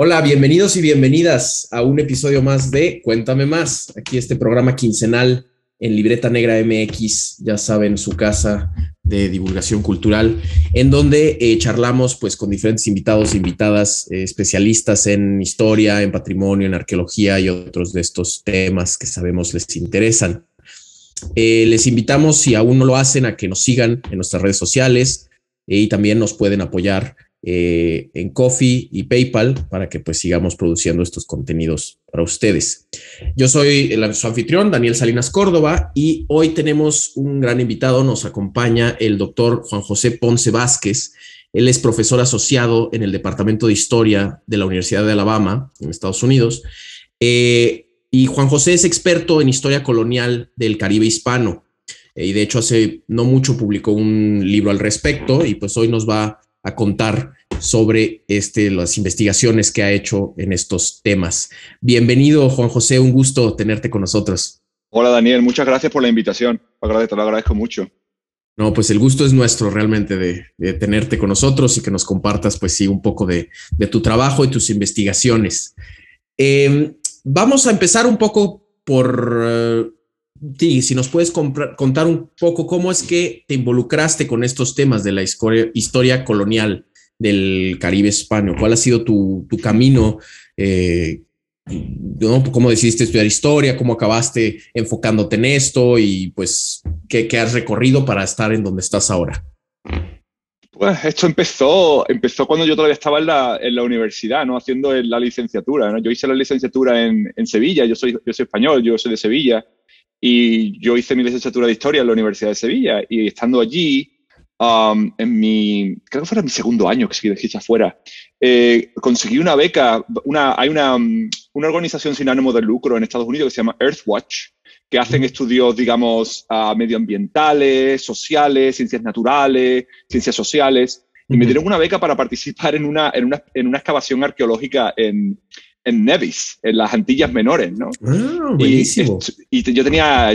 Hola, bienvenidos y bienvenidas a un episodio más de Cuéntame más. Aquí este programa quincenal en Libreta Negra MX, ya saben, su casa de divulgación cultural, en donde eh, charlamos pues con diferentes invitados e invitadas, eh, especialistas en historia, en patrimonio, en arqueología y otros de estos temas que sabemos les interesan. Eh, les invitamos, si aún no lo hacen, a que nos sigan en nuestras redes sociales y también nos pueden apoyar eh, en Coffee y PayPal para que pues sigamos produciendo estos contenidos para ustedes. Yo soy el, su anfitrión, Daniel Salinas Córdoba, y hoy tenemos un gran invitado. Nos acompaña el doctor Juan José Ponce Vázquez. Él es profesor asociado en el Departamento de Historia de la Universidad de Alabama, en Estados Unidos. Eh, y Juan José es experto en historia colonial del Caribe hispano. Eh, y de hecho, hace no mucho publicó un libro al respecto y pues hoy nos va a contar sobre este, las investigaciones que ha hecho en estos temas. Bienvenido, Juan José, un gusto tenerte con nosotros. Hola, Daniel, muchas gracias por la invitación. Te lo agradezco mucho. No, pues el gusto es nuestro realmente de, tenerte con nosotros y que nos compartas, pues sí, un poco de, tu trabajo y tus investigaciones. Em, vamos a empezar un poco por uh, si nos puedes contar un poco cómo es que te involucraste con estos temas de la historia, colonial del Caribe hispano. ¿Cuál ha sido tu, camino? Eh, ¿Cómo decidiste estudiar historia? ¿Cómo acabaste enfocándote en esto? Y pues, ¿qué, has recorrido para estar en donde estás ahora? Pues esto empezó, empezó cuando yo todavía estaba en la, en la universidad, ¿no? Haciendo la licenciatura, ¿no? Yo hice la licenciatura en, en Sevilla, yo soy, yo soy español, yo soy de Sevilla. Y yo hice mi licenciatura de historia en la Universidad de Sevilla y estando allí, um, en mi, creo que fuera mi segundo año que se quise afuera, eh, conseguí una beca, una, hay una, um, una organización sin ánimo de lucro en Estados Unidos que se llama Earthwatch, que hacen estudios, digamos, uh, medioambientales, sociales, ciencias naturales, ciencias sociales, y me dieron una beca para participar en una, en una, en una excavación arqueológica en, en Nevis, en las Antillas Menores, ¿no? Ah, buenísimo. Y, yo tenía,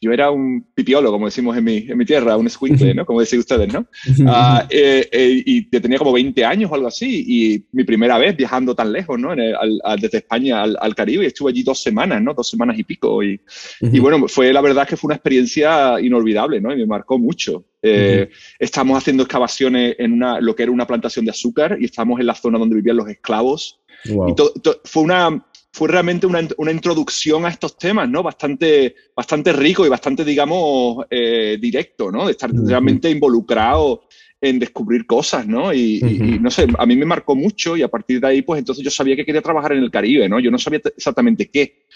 yo era un pipiolo, como decimos en mi, en mi tierra, un squinkle, ¿no? Como decís ustedes, ¿no? Ah, eh, eh, y tenía como 20 años o algo así, y mi primera vez viajando tan lejos, ¿no? desde España al, Caribe, y estuve allí dos semanas, ¿no? Dos semanas y pico, y, y, bueno, fue la verdad que fue una experiencia inolvidable, ¿no? Y me marcó mucho. Eh, estamos haciendo excavaciones en una, lo que era una plantación de azúcar y estamos en la zona donde vivían los esclavos fue, una, fue realmente una, una, introducción a estos temas, ¿no? Bastante, bastante rico y bastante, digamos, eh, directo, ¿no? De estar realmente involucrado en descubrir cosas, ¿no? Y, no sé, a mí me marcó mucho y a partir de ahí, pues entonces yo sabía que quería trabajar en el Caribe, ¿no? Yo no sabía exactamente qué.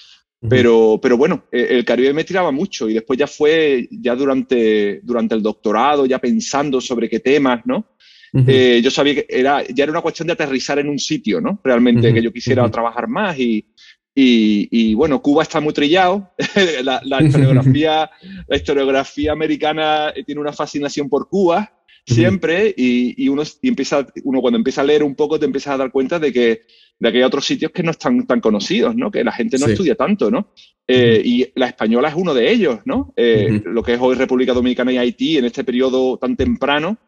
Pero, pero bueno, e, el Caribe me tiraba mucho y después ya fue, ya durante, durante el doctorado, ya pensando sobre qué temas, ¿no? Eh, yo sabía que era, ya era una cuestión de aterrizar en un sitio, ¿no? Realmente, que yo quisiera trabajar más y, y, bueno, Cuba está muy trillado. la, la, historiografía, la historiografía americana tiene una fascinación por Cuba siempre y, uno, empieza, uno cuando empieza a leer un poco te empiezas a dar cuenta de que, de que hay otros sitios que no están tan conocidos, ¿no? Que la gente no estudia tanto, ¿no? Eh, y la española es uno de ellos, ¿no? Eh, lo que es hoy República Dominicana y Haití en este periodo tan temprano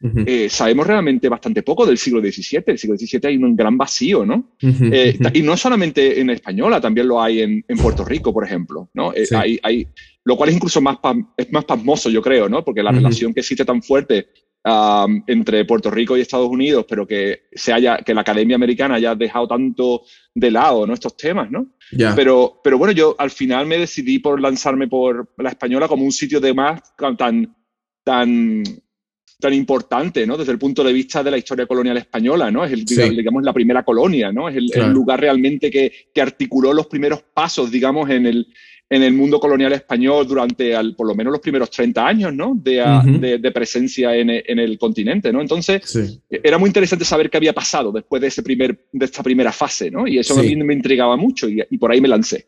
eh, sabemos realmente bastante poco del siglo XVII. El siglo XVII hay un gran vacío, ¿no? Eh, y no solamente en española, también lo hay en, Puerto Rico, por ejemplo, ¿no? Eh, hay, hay, lo cual es incluso más, es más pasmoso, yo creo, ¿no? Porque la relación que existe tan fuerte entre Puerto Rico y Estados Unidos, pero que, se haya, que la Academia Americana haya dejado tanto de lado ¿no? estos temas, ¿no? Pero, pero bueno, yo al final me decidí por lanzarme por la española como un sitio de más tan, tan tan importante, ¿no? Desde el punto de vista de la historia colonial española, ¿no? Es, el, digamos, la primera colonia, ¿no? Es el, lugar realmente que, que, articuló los primeros pasos, digamos, en el, en el mundo colonial español durante al, por lo menos los primeros 30 años, ¿no? De, de, presencia en, en, el continente, ¿no? Entonces, era muy interesante saber qué había pasado después de, ese primer, de esta primera fase, ¿no? Y eso a mí me intrigaba mucho y, y por ahí me lancé.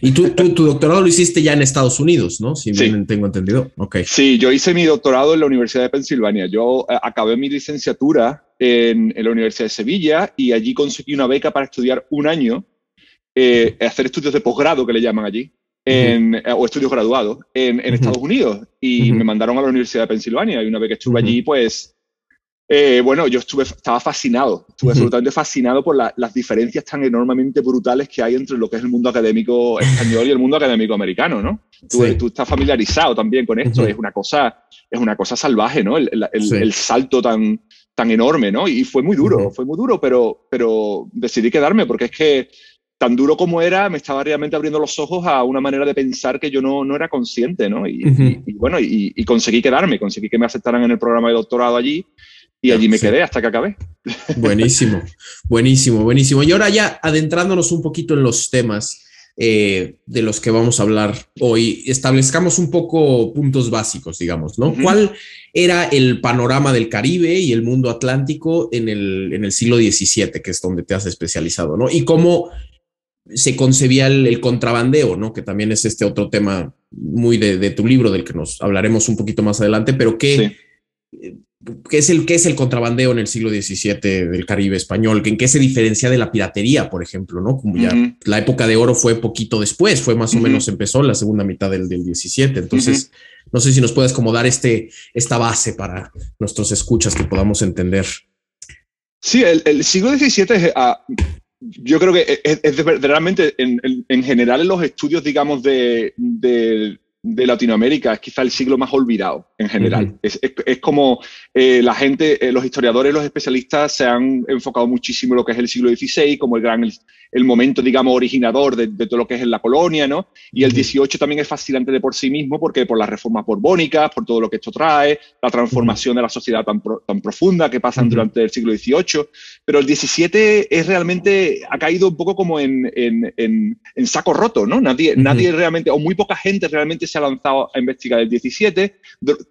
Y tú, tu doctorado lo hiciste ya en Estados Unidos, ¿no? Si bien tengo entendido. Okay. Sí, yo hice mi doctorado en la Universidad de Pensilvania. Yo eh, acabé mi licenciatura en, la Universidad de Sevilla y allí conseguí una beca para estudiar un año, eh, hacer estudios de posgrado que le llaman allí, en, eh, o estudios graduados en, Estados Unidos. Y me mandaron a la Universidad de Pensilvania y una vez que estuve allí, pues Eh, bueno, yo estuve, estaba fascinado, estuve absolutamente fascinado por las diferencias tan enormemente brutales que hay entre lo que es el mundo académico español y el mundo académico americano, ¿no? Tú, estás familiarizado también con esto, es, una cosa, es una cosa salvaje, ¿no? El, salto tan, tan enorme, ¿no? Y fue muy duro, fue muy duro, pero, pero decidí quedarme porque es que tan duro como era, me estaba realmente abriendo los ojos a una manera de pensar que yo no, no era consciente, ¿no? Y, bueno, y, y, conseguí quedarme, conseguí que me aceptaran en el programa de doctorado allí y allí me quedé hasta que acabé. Buenísimo, buenísimo, buenísimo. Y ahora ya adentrándonos un poquito en los temas eh, de los que vamos a hablar hoy, establezcamos un poco puntos básicos, digamos, ¿no? ¿Cuál era el panorama del Caribe y el mundo atlántico en el, en el siglo XVII, que es donde te has especializado, ¿no? Y cómo se concebía el, contrabandeo, ¿no? Que también es este otro tema muy de, tu libro, del que nos hablaremos un poquito más adelante, pero que... ¿Qué es, el, ¿Qué es el contrabandeo en el siglo XVII del Caribe español? ¿En qué se diferencia de la piratería, por ejemplo? ¿no? Como ya la época de oro fue poquito después, fue más o menos empezó la segunda mitad del, del 17. Entonces, no sé si nos puedes como dar este, esta base para nuestros escuchas que podamos entender. Sí, el, siglo XVII ah, yo creo que es, realmente en, en, general en los estudios, digamos, de, de de Latinoamérica es quizá el siglo más olvidado en general. es, como eh, la gente, eh, los historiadores, los especialistas se han enfocado muchísimo en lo que es el siglo XVI, como el gran, el, momento, digamos, originador de, todo lo que es en la colonia, ¿no? Y el XVIII también es fascinante de por sí mismo, porque por las reformas borbónicas, por todo lo que esto trae, la transformación de la sociedad tan, tan profunda que pasan durante el siglo XVIII. Pero el XVII es realmente, ha caído un poco como en, en, en, saco roto, ¿no? Nadie, nadie realmente, o muy poca gente realmente se ha lanzado a investigar el 17,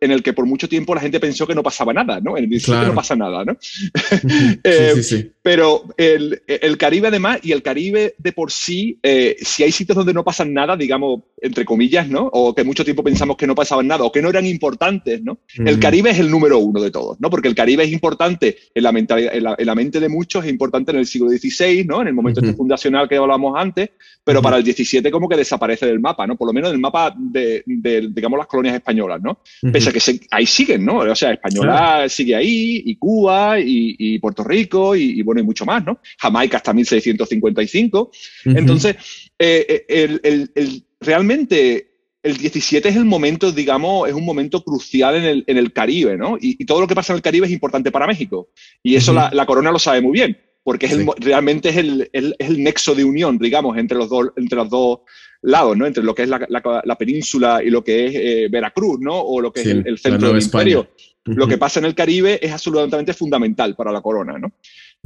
en el que por mucho tiempo la gente pensó que no pasaba nada, ¿no? En el 17 no pasa nada, ¿no? Eh, pero el, el, Caribe además, y el Caribe de por sí, eh, si hay sitios donde no pasan nada, digamos, entre comillas, ¿no? O que mucho tiempo pensamos que no pasaban nada o que no eran importantes, ¿no? El Caribe es el número uno de todos, ¿no? Porque el Caribe es importante en la, en la, mente de muchos, es importante en el siglo XVI, ¿no? En el momento este fundacional que hablábamos antes, pero para el 17 como que desaparece del mapa, ¿no? Por lo menos del mapa de, digamos, las colonias españolas, ¿no? Pese a que ahí siguen, ¿no? O sea, Española sigue ahí, y Cuba, y, Puerto Rico, y, bueno, y mucho más, ¿no? Jamaica hasta 1655. Entonces, eh, eh, el, realmente el 17 es el momento, digamos, es un momento crucial en el, en el Caribe, ¿no? Y, todo lo que pasa en el Caribe es importante para México. Y eso la, la, corona lo sabe muy bien porque es realmente es el, el, nexo de unión, digamos, entre los dos, entre los dos lados, ¿no? Entre lo que es la, la, península y lo que es eh, Veracruz, ¿no? O lo que es el, centro del imperio. Lo que pasa en el Caribe es absolutamente fundamental para la corona, ¿no?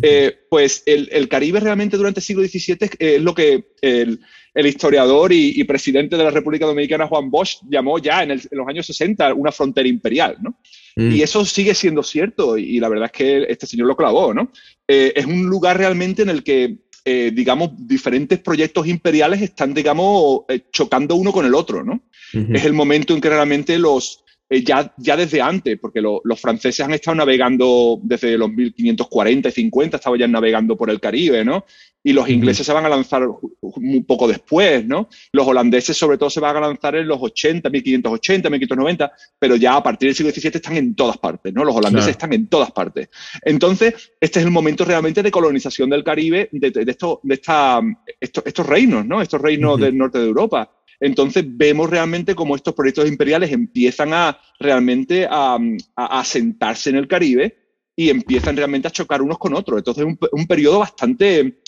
Eh, pues el, el, Caribe realmente durante el siglo XVII es lo que el, el historiador y, presidente de la República Dominicana, Juan Bosch, llamó ya en, los años 60 una frontera imperial, ¿no? Mm. Y eso sigue siendo cierto y, la verdad es que este señor lo clavó, ¿no? Eh, es un lugar realmente en el que, eh, digamos, diferentes proyectos imperiales están, digamos, eh, chocando uno con el otro, ¿no? Es el momento en que realmente los, eh, ya, ya desde antes, porque los franceses han estado navegando desde los 1540 y 50, estaban ya navegando por el Caribe, ¿no? Y los ingleses se van a lanzar un poco después, ¿no? Los holandeses sobre todo se van a lanzar en los 80, 1580, 1590, pero ya a partir del siglo XVII están en todas partes, ¿no? Los holandeses están en todas partes. Entonces, este es el momento realmente de colonización del Caribe, de, de, esto, de esta, estos, reinos, ¿no? Estos reinos del norte de Europa. Entonces vemos realmente cómo estos proyectos imperiales empiezan a realmente a, a, sentarse en el Caribe y empiezan realmente a chocar unos con otros. Entonces es un, un periodo bastante...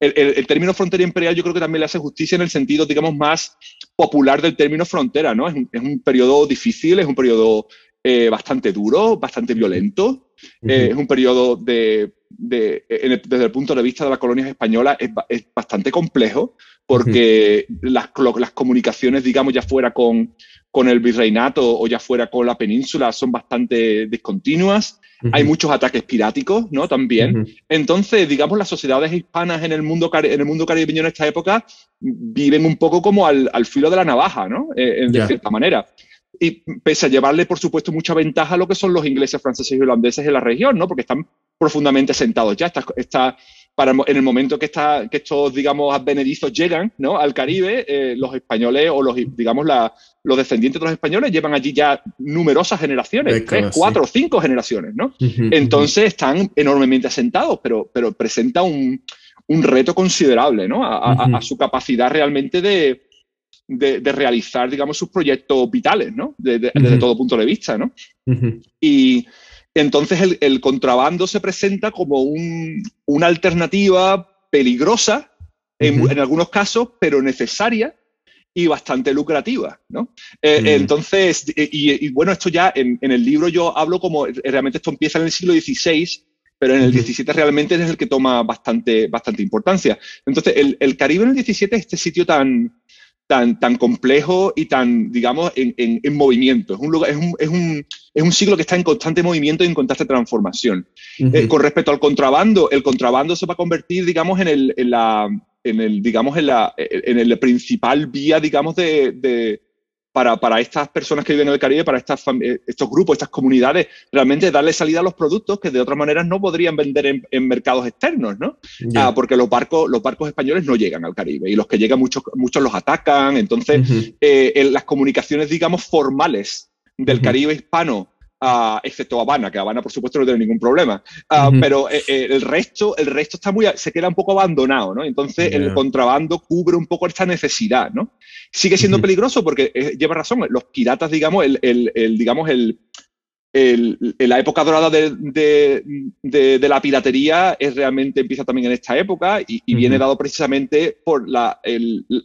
El, término frontera imperial yo creo que también le hace justicia en el sentido, digamos, más popular del término frontera, ¿no? Es un, es un periodo difícil, es un periodo eh, bastante duro, bastante violento. Eh, es un periodo de, de desde el punto de vista de las colonias españolas, es, es bastante complejo porque las, las, comunicaciones, digamos, ya fuera con, con, el virreinato o ya fuera con la península, son bastante discontinuas. Hay muchos ataques piráticos, ¿no? También. Entonces, digamos, las sociedades hispanas en el mundo, en el mundo caribeño en esta época viven un poco como al, al filo de la navaja, ¿no? Eh, de cierta manera. Y pese a llevarle, por supuesto, mucha ventaja a lo que son los ingleses, franceses y holandeses en la región, ¿no? Porque están profundamente sentados ya. Esta, esta para en el momento que, está, que estos, digamos, advenedizos llegan ¿no? al Caribe, eh, los españoles o los, digamos, la, los descendientes de los españoles llevan allí ya numerosas generaciones, tres, cuatro, cinco generaciones, ¿no? Entonces están enormemente asentados, pero, pero presenta un, un reto considerable, ¿no? A, su capacidad realmente de, de, realizar, digamos, sus proyectos vitales, ¿no? Desde todo punto de vista, ¿no? Y entonces el, contrabando se presenta como una alternativa peligrosa en, algunos casos, pero necesaria y bastante lucrativa, ¿no? Eh, entonces, y, bueno, esto ya en, el libro yo hablo como realmente esto empieza en el siglo XVI, pero en el XVII realmente es el que toma bastante, bastante importancia. Entonces, el, el Caribe en el XVII es este sitio tan, tan, tan complejo y tan, digamos, en, en, movimiento. Es un, lugar, es, un, es, un, es un, siglo que está en constante movimiento y en constante transformación. Eh, con respecto al contrabando, el contrabando se va a convertir, digamos, en el, en la, en el digamos, en la en el principal vía, digamos, de, para, para, estas personas que viven en el Caribe, para estas, estos grupos, estas comunidades, realmente darle salida a los productos que de otras maneras no podrían vender en, mercados externos, ¿no? Ah, porque los barcos, los barcos españoles no llegan al Caribe y los que llegan muchos, muchos los atacan. Entonces, eh, en las comunicaciones, digamos, formales del Caribe hispano excepto Habana, que Habana por supuesto no tiene ningún problema, ah, pero eh, eh, el resto, el resto está muy, se queda un poco abandonado, ¿no? Entonces el contrabando cubre un poco esta necesidad, ¿no? Sigue siendo peligroso porque eh, lleva razón, los piratas, digamos, el, el, digamos, el, la época dorada de, de, la piratería es realmente empieza también en esta época y, viene dado precisamente por la,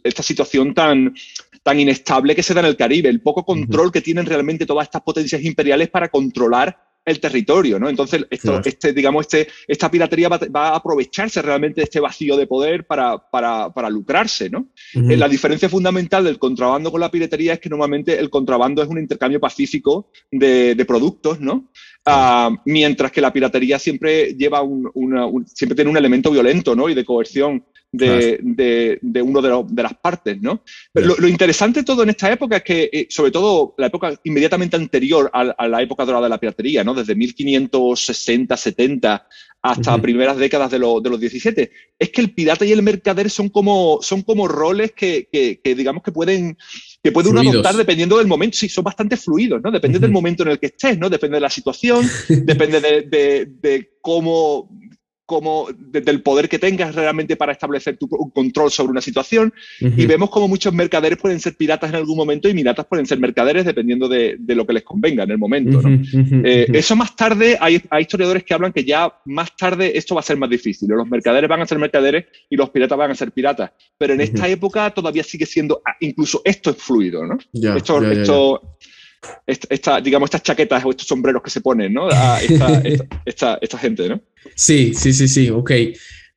esta situación tan, tan inestable que se da en el Caribe, el poco control que tienen realmente todas estas potencias imperiales para controlar el territorio, ¿no? Entonces, esto, este, digamos, este, esta piratería va, a aprovecharse realmente de este vacío de poder para, para, para lucrarse, ¿no? Eh, la diferencia fundamental del contrabando con la piratería es que normalmente el contrabando es un intercambio pacífico de, de productos, ¿no? Ah, mientras que la piratería siempre lleva un, siempre tiene un elemento violento, ¿no? Y de coerción de, de, de uno de, las partes, ¿no? Pero lo, interesante todo en esta época es que, eh, sobre todo la época inmediatamente anterior a, la época dorada de la piratería, ¿no? Desde 1560, 70 hasta primeras décadas de, de, los 17, es que el pirata y el mercader son como, son como roles que, que, digamos que pueden que puede uno adoptar dependiendo del momento. Sí, son bastante fluidos, ¿no? Depende del momento en el que estés, ¿no? Depende de la situación, depende de, de, de, cómo, como del poder que tengas realmente para establecer tu control sobre una situación. Y vemos como muchos mercaderes pueden ser piratas en algún momento y piratas pueden ser mercaderes dependiendo de, lo que les convenga en el momento. Eh, eso más tarde, hay, historiadores que hablan que ya más tarde esto va a ser más difícil. Los mercaderes van a ser mercaderes y los piratas van a ser piratas. Pero en esta época todavía sigue siendo, ah, incluso esto es fluido, ¿no? esto, esto esta, digamos, estas chaquetas o estos sombreros que se ponen, ¿no? A esta, esta, gente, ¿no? Sí, sí, sí, sí, ok.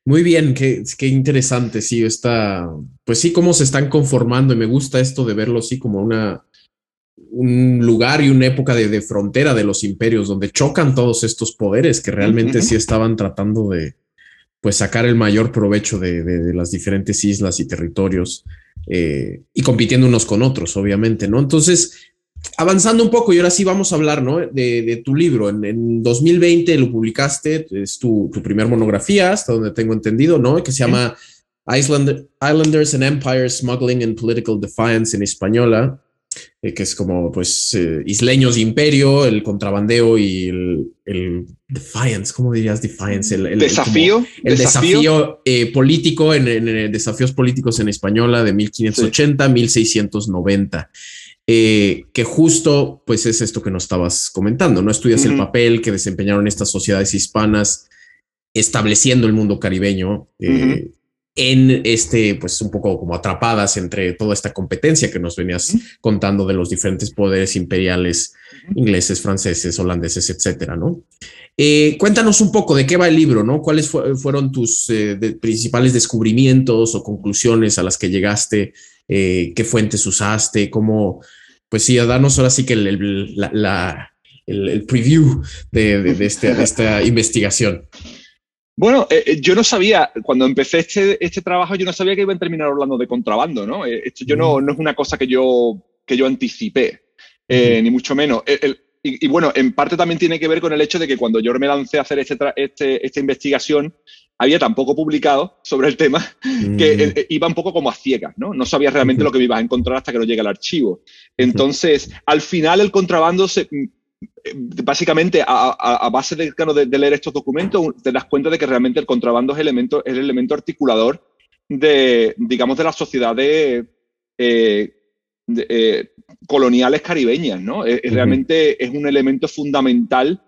Muy bien, qué, qué interesante, sí, está, pues sí, cómo se están conformando y me gusta esto de verlo así como una, un lugar y una época de, frontera de los imperios donde chocan todos estos poderes que realmente sí estaban tratando de, pues, sacar el mayor provecho de, las diferentes islas y territorios eh, y compitiendo unos con otros, obviamente, ¿no? Entonces, avanzando un poco, y ahora sí vamos a hablar ¿no? de, tu libro. En, 2020 lo publicaste, es tu, tu primer monografía, hasta donde tengo entendido, ¿no? Que se llama Islanders and Empire Smuggling and Political Defiance en española, eh, que es como pues eh, isleños de imperio, el contrabandeo y el, defiance, ¿cómo dirías defiance? El, desafío. el desafío, eh, político en, en, desafíos políticos en española de 1580 1690. Eh, que justo pues es esto que nos estabas comentando, ¿no? Estudias el papel que desempeñaron estas sociedades hispanas estableciendo el mundo caribeño eh, en este, pues un poco como atrapadas entre toda esta competencia que nos venías contando de los diferentes poderes imperiales ingleses, franceses, holandeses, etcétera, ¿no? Eh, cuéntanos un poco de qué va el libro, ¿no? ¿Cuáles fueron tus principales descubrimientos o conclusiones a las que llegaste eh, qué fuentes usaste, cómo, pues sí, a darnos ahora sí que el, el, preview de, este, esta investigación. Bueno, eh, eh, yo no sabía, cuando empecé este, este trabajo, yo no sabía que iba a terminar hablando de contrabando, ¿no? Esto yo no, no es una cosa que yo, que yo anticipé, ni mucho menos. Y, bueno, en parte también tiene que ver con el hecho de que cuando yo me lancé a hacer este, este esta investigación, había tan poco publicado sobre el tema que eh, eh, iba un poco como a ciegas, ¿no? No sabía realmente lo que me ibas a encontrar hasta que no llegue al archivo. Entonces, al final el contrabando se, mm, eh, básicamente a, base de, de, leer estos documentos te das cuenta de que realmente el contrabando es, elemento, es el elemento articulador de, digamos, de las sociedades coloniales caribeñas, ¿no? Realmente es un elemento fundamental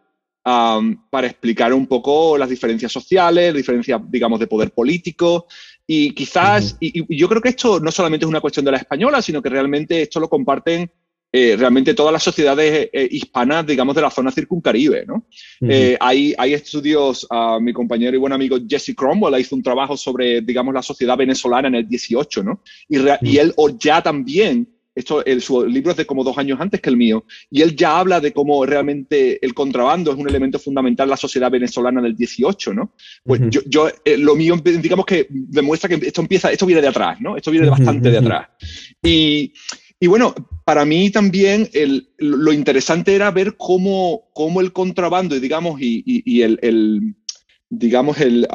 para explicar un poco las diferencias sociales, diferencias, digamos, de poder político. Y quizás, y, yo creo que esto no solamente es una cuestión de la española, sino que realmente esto lo comparten eh, realmente todas las sociedades eh, hispanas, digamos, de la zona circuncaribe. ¿no? Eh, hay, hay, estudios, uh, mi compañero y buen amigo Jesse Cromwell hizo un trabajo sobre, digamos, la sociedad venezolana en el 18, ¿no? Y, y él ya también esto, el, su libro es de como dos años antes que el mío, y él ya habla de cómo realmente el contrabando es un elemento fundamental en la sociedad venezolana del 18, ¿no? Pues yo, yo eh, lo mío, digamos que demuestra que esto empieza, esto viene de atrás, ¿no? Esto viene de bastante de atrás. Y, y bueno, para mí también el, lo interesante era ver cómo, cómo el contrabando, digamos, y, y, el, el, digamos, el,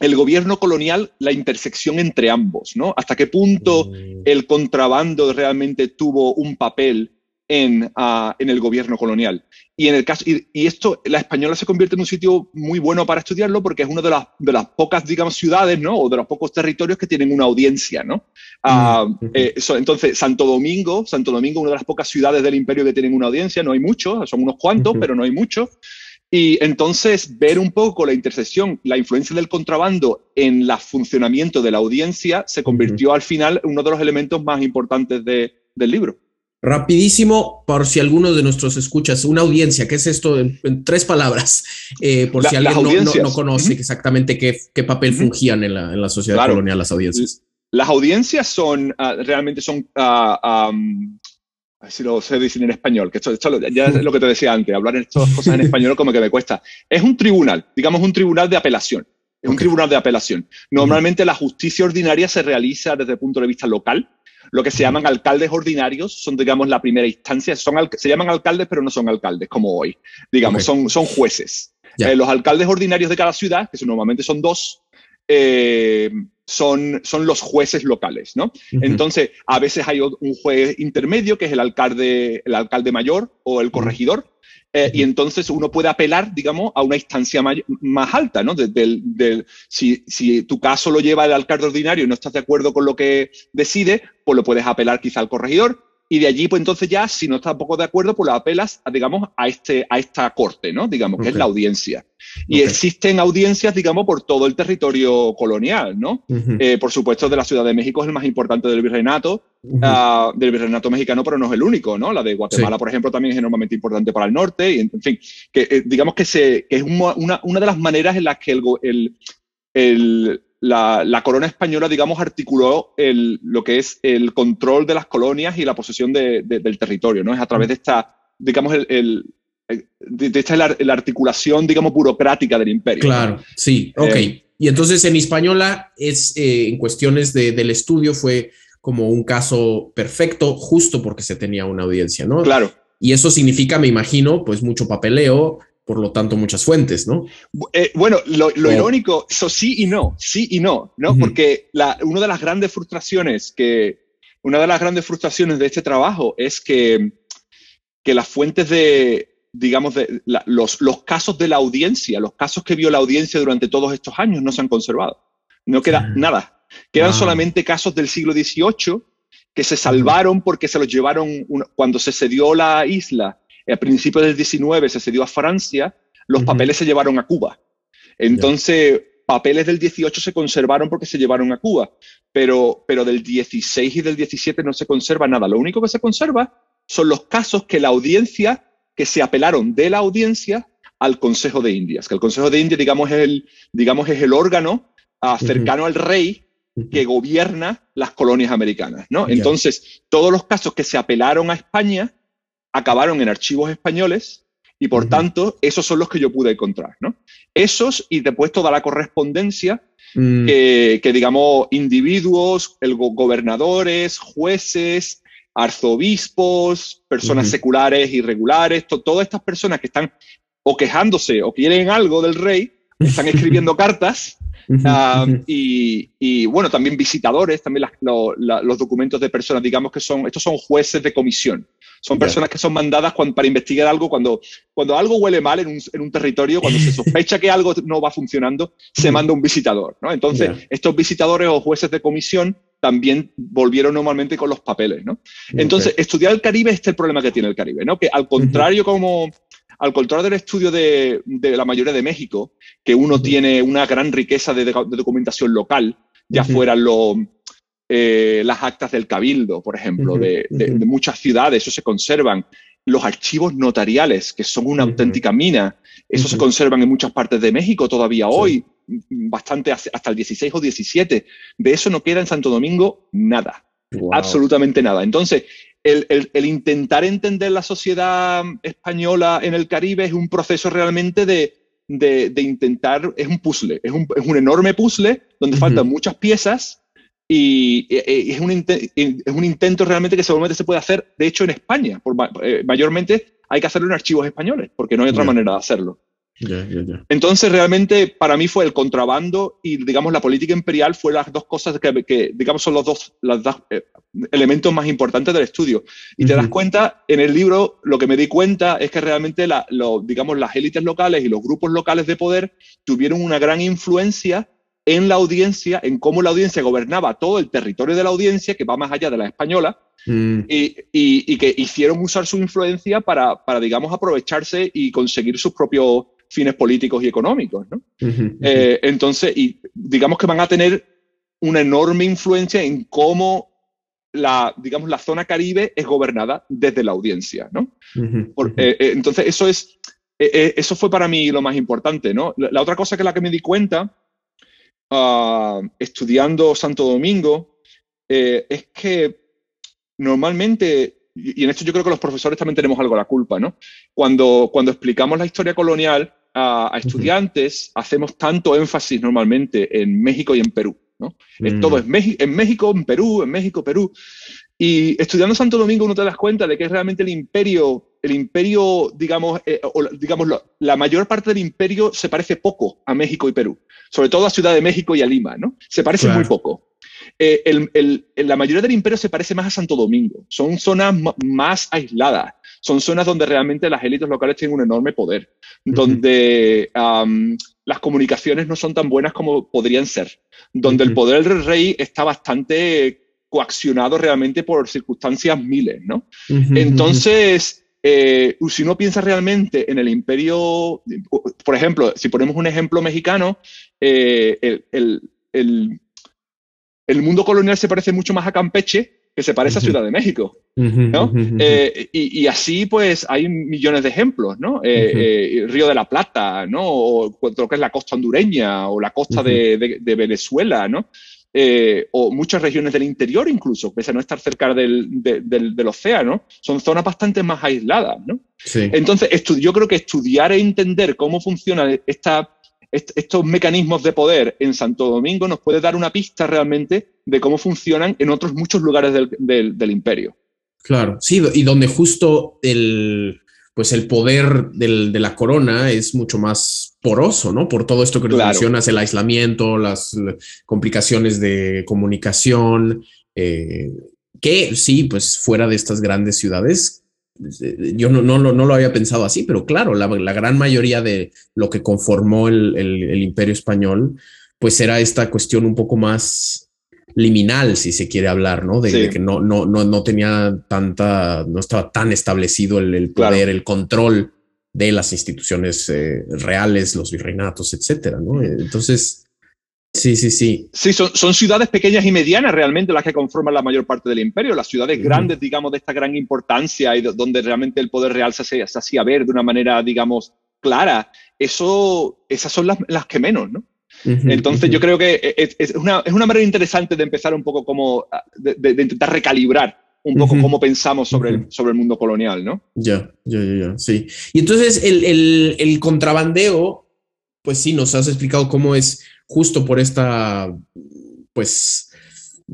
el gobierno colonial, la intersección entre ambos, ¿no? Hasta qué punto mm. el contrabando realmente tuvo un papel en, ah, en el gobierno colonial. Y en el caso, y, esto, la española se convierte en un sitio muy bueno para estudiarlo porque es una de las, de las pocas, digamos, ciudades, ¿no? O de los pocos territorios que tienen una audiencia, ¿no? Ah, mm, eh, entonces, Santo Domingo, Santo Domingo, una de las pocas ciudades del imperio que tienen una audiencia, no hay muchos, son unos cuantos, pero no hay muchos. Y entonces ver un poco la intersección, la influencia del contrabando en el funcionamiento de la audiencia se convirtió al final en uno de los elementos más importantes del libro. Rapidísimo, por si alguno de nuestros escuchas, una audiencia, ¿qué es esto en, tres palabras? Eh, por si alguien no, conoce exactamente qué, papel fungían en la, sociedad colonial las audiencias. Las audiencias son, ah, realmente son uh, si lo sé decir en español, que esto, ya es lo que te decía antes, hablar estas cosas en español como que me cuesta. Es un tribunal, digamos un tribunal de apelación. Es un tribunal de apelación. Normalmente la justicia ordinaria se realiza desde el punto de vista local. Lo que se llaman alcaldes ordinarios son, digamos, la primera instancia. Son, se llaman alcaldes, pero no son alcaldes como hoy. Digamos, son, son jueces. Eh, los alcaldes ordinarios de cada ciudad, que normalmente son dos, eh, son, son los jueces locales, ¿no? Entonces, a veces hay un juez intermedio, que es el alcalde, el alcalde mayor o el corregidor, eh, y entonces uno puede apelar, digamos, a una instancia más alta, ¿no? si, si, tu caso lo lleva el alcalde ordinario y no estás de acuerdo con lo que decide, pues lo puedes apelar quizá al corregidor y de allí, pues entonces ya, si no estás poco de acuerdo, pues lo apelas, a, digamos, a, este, a esta corte, ¿no? Digamos, que es la audiencia. Y existen audiencias, digamos, por todo el territorio colonial, ¿no? Eh, por supuesto, de la Ciudad de México es el más importante del virreinato, ah, del virreinato mexicano, pero no es el único, ¿no? La de Guatemala, por ejemplo, también es enormemente importante para el norte, y en, fin, que eh, digamos que, se, que es una, una, de las maneras en las que el, el, el la, corona española, digamos, articuló el, lo que es el control de las colonias y la posesión del territorio, ¿no? Es a través de esta, digamos, el, de, esta la, articulación, digamos, burocrática del imperio. Claro, sí, ok. Eh, y entonces en española es, eh, en cuestiones del estudio, fue como un caso perfecto, justo porque se tenía una audiencia, ¿no? Claro. Y eso significa, me imagino, pues mucho papeleo, por lo tanto muchas fuentes, ¿no? Eh, bueno, lo, irónico, eso sí y no, sí y no, ¿no? Porque la, una de las grandes frustraciones que, una de las grandes frustraciones de este trabajo es que, que las fuentes de, digamos, de los, los casos de la audiencia, los casos que vio la audiencia durante todos estos años no se han conservado. No queda nada. Quedan solamente casos del siglo XVIII que se salvaron porque se los llevaron cuando se cedió la isla a principios del 19 se cedió a Francia, los papeles se llevaron a Cuba. Entonces, papeles del 18 se conservaron porque se llevaron a Cuba, pero, pero del 16 y del 17 no se conserva nada. Lo único que se conserva son los casos que la audiencia, que se apelaron de la audiencia al Consejo de Indias, que el Consejo de Indias, digamos, es el, digamos, es el órgano ah, cercano al rey que gobierna las colonias americanas, ¿no? Entonces, todos los casos que se apelaron a España acabaron en archivos españoles y por tanto esos son los que yo pude encontrar, ¿no? Esos y después toda la correspondencia mm. que, digamos, individuos, el gobernadores, jueces, arzobispos, personas seculares, irregulares, todas estas personas que están o quejándose o quieren algo del rey, están escribiendo cartas Ah, y, bueno, también visitadores, también los documentos de personas, digamos que son, estos son jueces de comisión. Son personas que son mandadas para investigar algo cuando, cuando algo huele mal en un, en un, territorio, cuando se sospecha que algo no va funcionando, se manda un visitador. ¿no? Entonces, estos visitadores o jueces de comisión también volvieron normalmente con los papeles. ¿no? Entonces, estudiar el Caribe este es el problema que tiene el Caribe, ¿no? que al contrario como al contrario del estudio de, la mayoría de México, que uno tiene una gran riqueza de, documentación local, ya fueran eh, las actas del cabildo, por ejemplo, de, muchas ciudades, eso se conservan. Los archivos notariales, que son una auténtica mina, eso se conservan en muchas partes de México todavía hoy, bastante hasta el 16 o 17. De eso no queda en Santo Domingo nada, absolutamente nada. Entonces, el, intentar entender la sociedad española en el Caribe es un proceso realmente de, intentar, es un puzzle, es un, enorme puzzle donde faltan muchas piezas y, es, un es, un intento realmente que seguramente se puede hacer, de hecho, en España. Eh, mayormente hay que hacerlo en archivos españoles, porque no hay otra manera de hacerlo. Entonces, realmente para mí fue el contrabando y, digamos, la política imperial fue las dos cosas que, digamos, son los dos, los dos eh, elementos más importantes del estudio. Y te das cuenta, en el libro, lo que me di cuenta es que realmente, la, digamos, las élites locales y los grupos locales de poder tuvieron una gran influencia en la audiencia, en cómo la audiencia gobernaba todo el territorio de la audiencia, que va más allá de la española, mm. y, y, que hicieron usar su influencia para, para, digamos, aprovecharse y conseguir sus propios fines políticos y económicos. ¿no? Eh, entonces, y digamos que van a tener una enorme influencia en cómo la, digamos, la zona caribe es gobernada desde la audiencia. ¿no? Eh, entonces, eso, es, eso fue para mí lo más importante. ¿no? La, otra cosa que la que me di cuenta estudiando Santo Domingo es que normalmente y en esto yo creo que los profesores también tenemos algo la culpa, ¿no? Cuando, cuando explicamos la historia colonial, a, estudiantes, hacemos tanto énfasis normalmente en México y en Perú. ¿no? En todo es en México, en Perú, en México, Perú. Y estudiando Santo Domingo uno te das cuenta de que es realmente el imperio, el imperio, digamos, eh, o, digamos la mayor parte del imperio se parece poco a México y Perú, sobre todo a Ciudad de México y a Lima, ¿no? Se parece muy poco. Eh, el, la mayoría del imperio se parece más a Santo Domingo, son zonas más aisladas. Son zonas donde realmente las élites locales tienen un enorme poder, donde las comunicaciones no son tan buenas como podrían ser, donde el poder del rey está bastante coaccionado realmente por circunstancias miles, ¿no? Entonces, eh, si uno piensa realmente en el imperio, por ejemplo, si ponemos un ejemplo mexicano, eh, el, el, mundo colonial se parece mucho más a Campeche que se parece a Ciudad de México. ¿no? Eh, y, así, pues, hay millones de ejemplos, ¿no? Río de la Plata, ¿no? O lo que es la costa hondureña o la costa de, Venezuela, ¿no? O muchas regiones del interior incluso, pese a no estar cerca del, del, océano, son zonas bastante más aisladas, ¿no? Entonces, yo creo que estudiar e entender cómo funciona esta estos mecanismos de poder en Santo Domingo nos puede dar una pista realmente de cómo funcionan en otros muchos lugares del, imperio. Claro, sí, y donde justo el, pues el poder de la corona es mucho más poroso, ¿no? Por todo esto que mencionas, el aislamiento, las complicaciones de comunicación, eh, que sí, pues fuera de estas grandes ciudades yo no, no, no, lo había pensado así, pero claro, la, gran mayoría de lo que conformó el, imperio español, pues era esta cuestión un poco más liminal, si se quiere hablar, ¿no? De, que no, no, no, no tenía tanta, no estaba tan establecido el, poder, el control de las instituciones eh, reales, los virreinatos, etcétera, ¿no? Entonces, Sí, sí, sí. Sí, son, son, ciudades pequeñas y medianas realmente las que conforman la mayor parte del imperio. Las ciudades grandes, digamos, de esta gran importancia y donde realmente el poder real se, se, hacía ver de una manera, digamos, clara, eso, esas son las, las que menos, ¿no? Entonces yo creo que es, es, una, es, una, manera interesante de empezar un poco como, de, de, intentar recalibrar un poco cómo pensamos sobre, el, sobre el mundo colonial, ¿no? Ya, ya, ya, ya, sí. Y entonces el, el, el contrabandeo, pues sí, nos has explicado cómo es justo por esta, pues,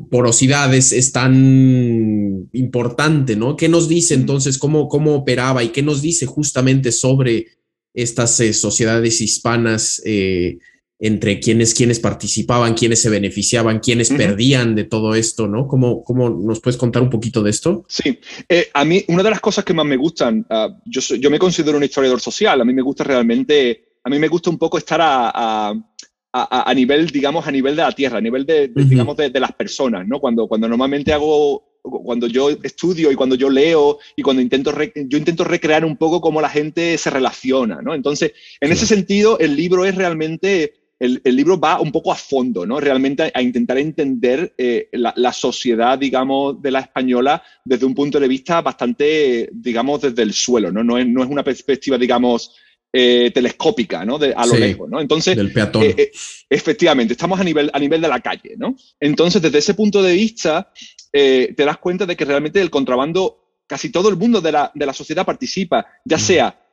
porosidad es, tan importante, ¿no? ¿Qué nos dice entonces cómo, cómo operaba y qué nos dice justamente sobre estas eh, sociedades hispanas eh, entre quienes, quienes participaban, quienes se beneficiaban, quienes perdían de todo esto, ¿no? ¿Cómo, ¿Cómo, nos puedes contar un poquito de esto? Sí, eh, a mí una de las cosas que más me gustan, ah, yo, yo me considero un historiador social, a mí me gusta realmente, a mí me gusta un poco estar a, a, a nivel, digamos, a nivel de la tierra, a nivel de, digamos, de, de, las personas, ¿no? Cuando, cuando normalmente hago cuando yo estudio y cuando yo leo y cuando intento, yo intento recrear un poco cómo la gente se relaciona, ¿no? Entonces, en ese sentido, el libro es realmente el, libro va un poco a fondo, ¿no? Realmente a, intentar entender eh, la, sociedad, digamos, de la española desde un punto de vista bastante, digamos, desde el suelo, ¿no? No es, no es una perspectiva, digamos, eh, telescópica, ¿no? De, a lo lejos, ¿no? Entonces, del peatón. Eh, efectivamente, estamos a nivel, a nivel de la calle, ¿no? Entonces, desde ese punto de vista, te das cuenta de que realmente el contrabando, casi todo el mundo de la, de la sociedad participa, ya sea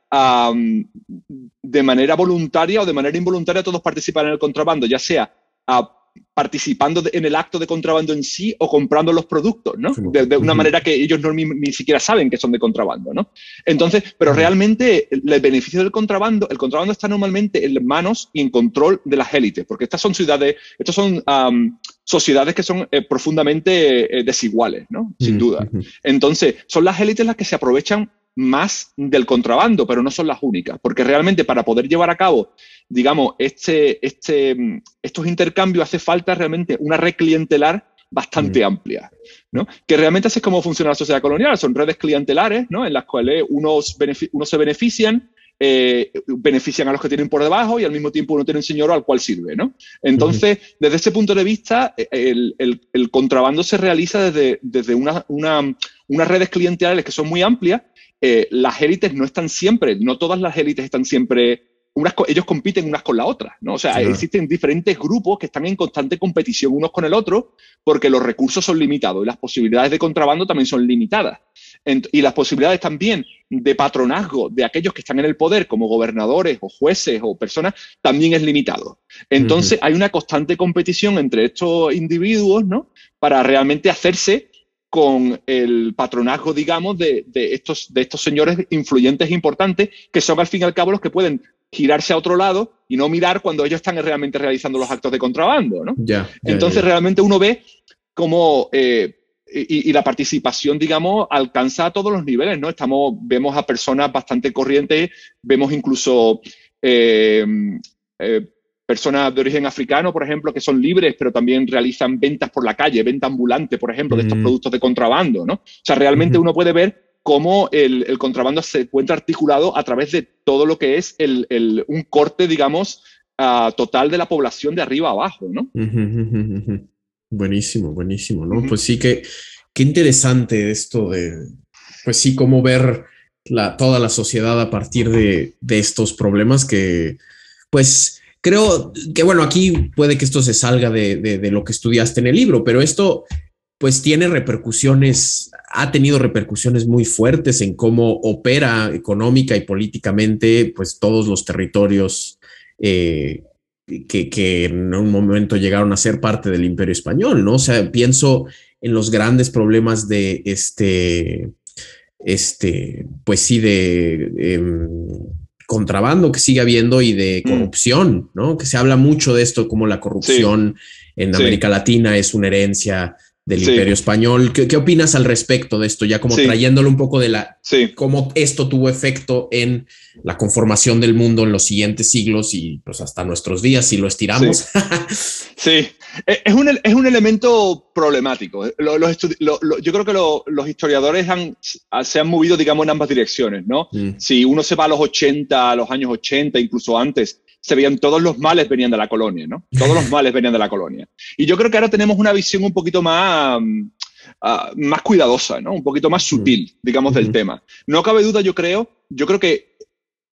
de manera voluntaria o de manera involuntaria todos participan en el contrabando, ya sea participando en el acto de contrabando en sí o comprando los productos, ¿no? De, una manera que ellos no, ni, siquiera saben que son de contrabando, ¿no? Entonces, pero realmente el, beneficio del contrabando, el contrabando está normalmente en manos y en control de las élites, porque estas son ciudades, estas son sociedades que son eh, profundamente eh, desiguales, ¿no? Sin duda. Entonces, son las élites las que se aprovechan más del contrabando, pero no son las únicas, porque realmente para poder llevar a cabo, digamos, este, este, estos intercambios hace falta realmente una red clientelar bastante mm. amplia, ¿no? Que realmente así es como funciona la sociedad colonial, son redes clientelares, ¿no? En las cuales unos, unos se benefician, eh, benefician a los que tienen por debajo y al mismo tiempo uno tiene un señor al cual sirve, ¿no? Entonces, desde ese punto de vista, eh, el, el, contrabando se realiza desde, desde una, una, unas redes clientelares que son muy amplias eh, las élites no están siempre, no todas las élites están siempre, unas, ellos compiten unas con la otra, ¿no? O sea, existen diferentes grupos que están en constante competición unos con el otro porque los recursos son limitados y las posibilidades de contrabando también son limitadas. y las posibilidades también de patronazgo de aquellos que están en el poder, como gobernadores o jueces o personas, también es limitado. Entonces, hay una constante competición entre estos individuos, ¿no? Para realmente hacerse con el patronazgo, digamos, de, estos, de estos señores influyentes e importantes, que son al fin y al cabo los que pueden girarse a otro lado y no mirar cuando ellos están realmente realizando los actos de contrabando, ¿no? Entonces realmente uno ve cómo eh, y, la participación, digamos, alcanza a todos los niveles, ¿no? Estamos, vemos a personas bastante corrientes, vemos incluso eh, eh, personas de origen africano, por ejemplo, que son libres, pero también realizan ventas por la calle, venta ambulante, por ejemplo, de estos mm. productos de contrabando, ¿no? O sea, realmente uno puede ver cómo el, contrabando se encuentra articulado a través de todo lo que es el, un corte, digamos, uh, total de la población de arriba a abajo, ¿no? Buenísimo, buenísimo, ¿no? Pues sí que, qué interesante esto de, pues sí, cómo ver la, toda la sociedad a partir de, de estos problemas que, pues, creo que, bueno, aquí puede que esto se salga de, lo que estudiaste en el libro, pero esto pues tiene repercusiones, ha tenido repercusiones muy fuertes en cómo opera económica y políticamente pues todos los territorios eh, que, en un momento llegaron a ser parte del imperio español, ¿no? O sea, pienso en los grandes problemas de este, este, pues sí, de... Em, contrabando que sigue habiendo y de mm. corrupción, ¿no? Que se habla mucho de esto, como la corrupción en América Latina es una herencia del Imperio Español. ¿Qué, opinas al respecto de esto? Ya como trayéndolo un poco de la cómo esto tuvo efecto en la conformación del mundo en los siguientes siglos y pues hasta nuestros días si lo estiramos. Sí, es un, es un elemento problemático. yo creo que los historiadores han, se han movido, digamos, en ambas direcciones, ¿no? Mm. Si uno se va a los 80, a los años 80, incluso antes, se veían todos los males venían de la colonia, ¿no? Todos los males venían de la colonia. Y yo creo que ahora tenemos una visión un poquito más, mm, ah, más cuidadosa, ¿no? Un poquito más sutil, digamos, del tema. No cabe duda, yo creo, yo creo que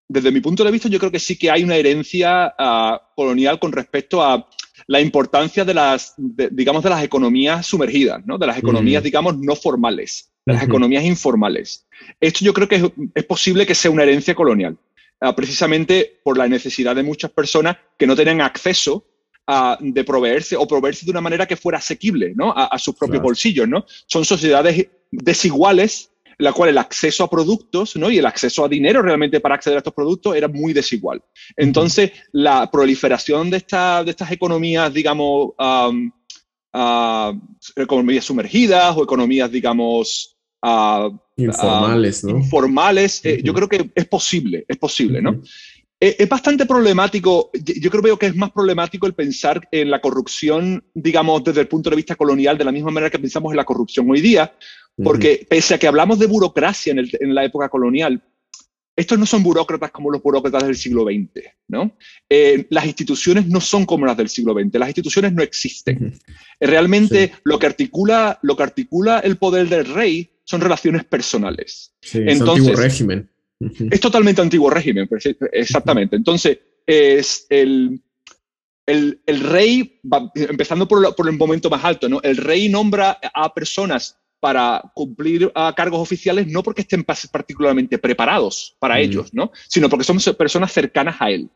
desde mi punto de vista, yo creo que sí que hay una herencia ah, colonial con respecto a la importancia de las, digamos, de las economías sumergidas, ¿no? De las economías, digamos, no formales, de las economías informales. Esto yo creo que es posible que sea una herencia colonial. Ah, precisamente por la necesidad de muchas personas que no tenían acceso a, de proveerse o proveerse de una manera que fuera asequible ¿no? a, sus propios bolsillos. ¿no? Son sociedades desiguales la cual el acceso a productos ¿no? y el acceso a dinero realmente para acceder a estos productos era muy desigual. Entonces, la proliferación de, esta, de estas economías, digamos, economías sumergidas o economías, digamos, informales, ¿no? Informales, eh, yo creo que es posible, es posible, ¿no? Eh, es bastante problemático, yo creo que es más problemático el pensar en la corrupción, digamos, desde el punto de vista colonial, de la misma manera que pensamos en la corrupción hoy día, porque pese a que hablamos de burocracia en, la época colonial, estos no son burócratas como los burócratas del siglo XX, ¿no? Eh, las instituciones no son como las del siglo XX, las instituciones no existen. Eh, realmente lo, que articula, lo que articula el poder del rey son relaciones personales. Entonces, régimen. Es totalmente antiguo régimen, exactamente. Entonces, es el, el, rey, empezando por, por, el momento más alto, ¿no? El rey nombra a personas para cumplir a cargos oficiales no porque estén particularmente preparados para ellos, ¿no? Sino porque son personas cercanas a él,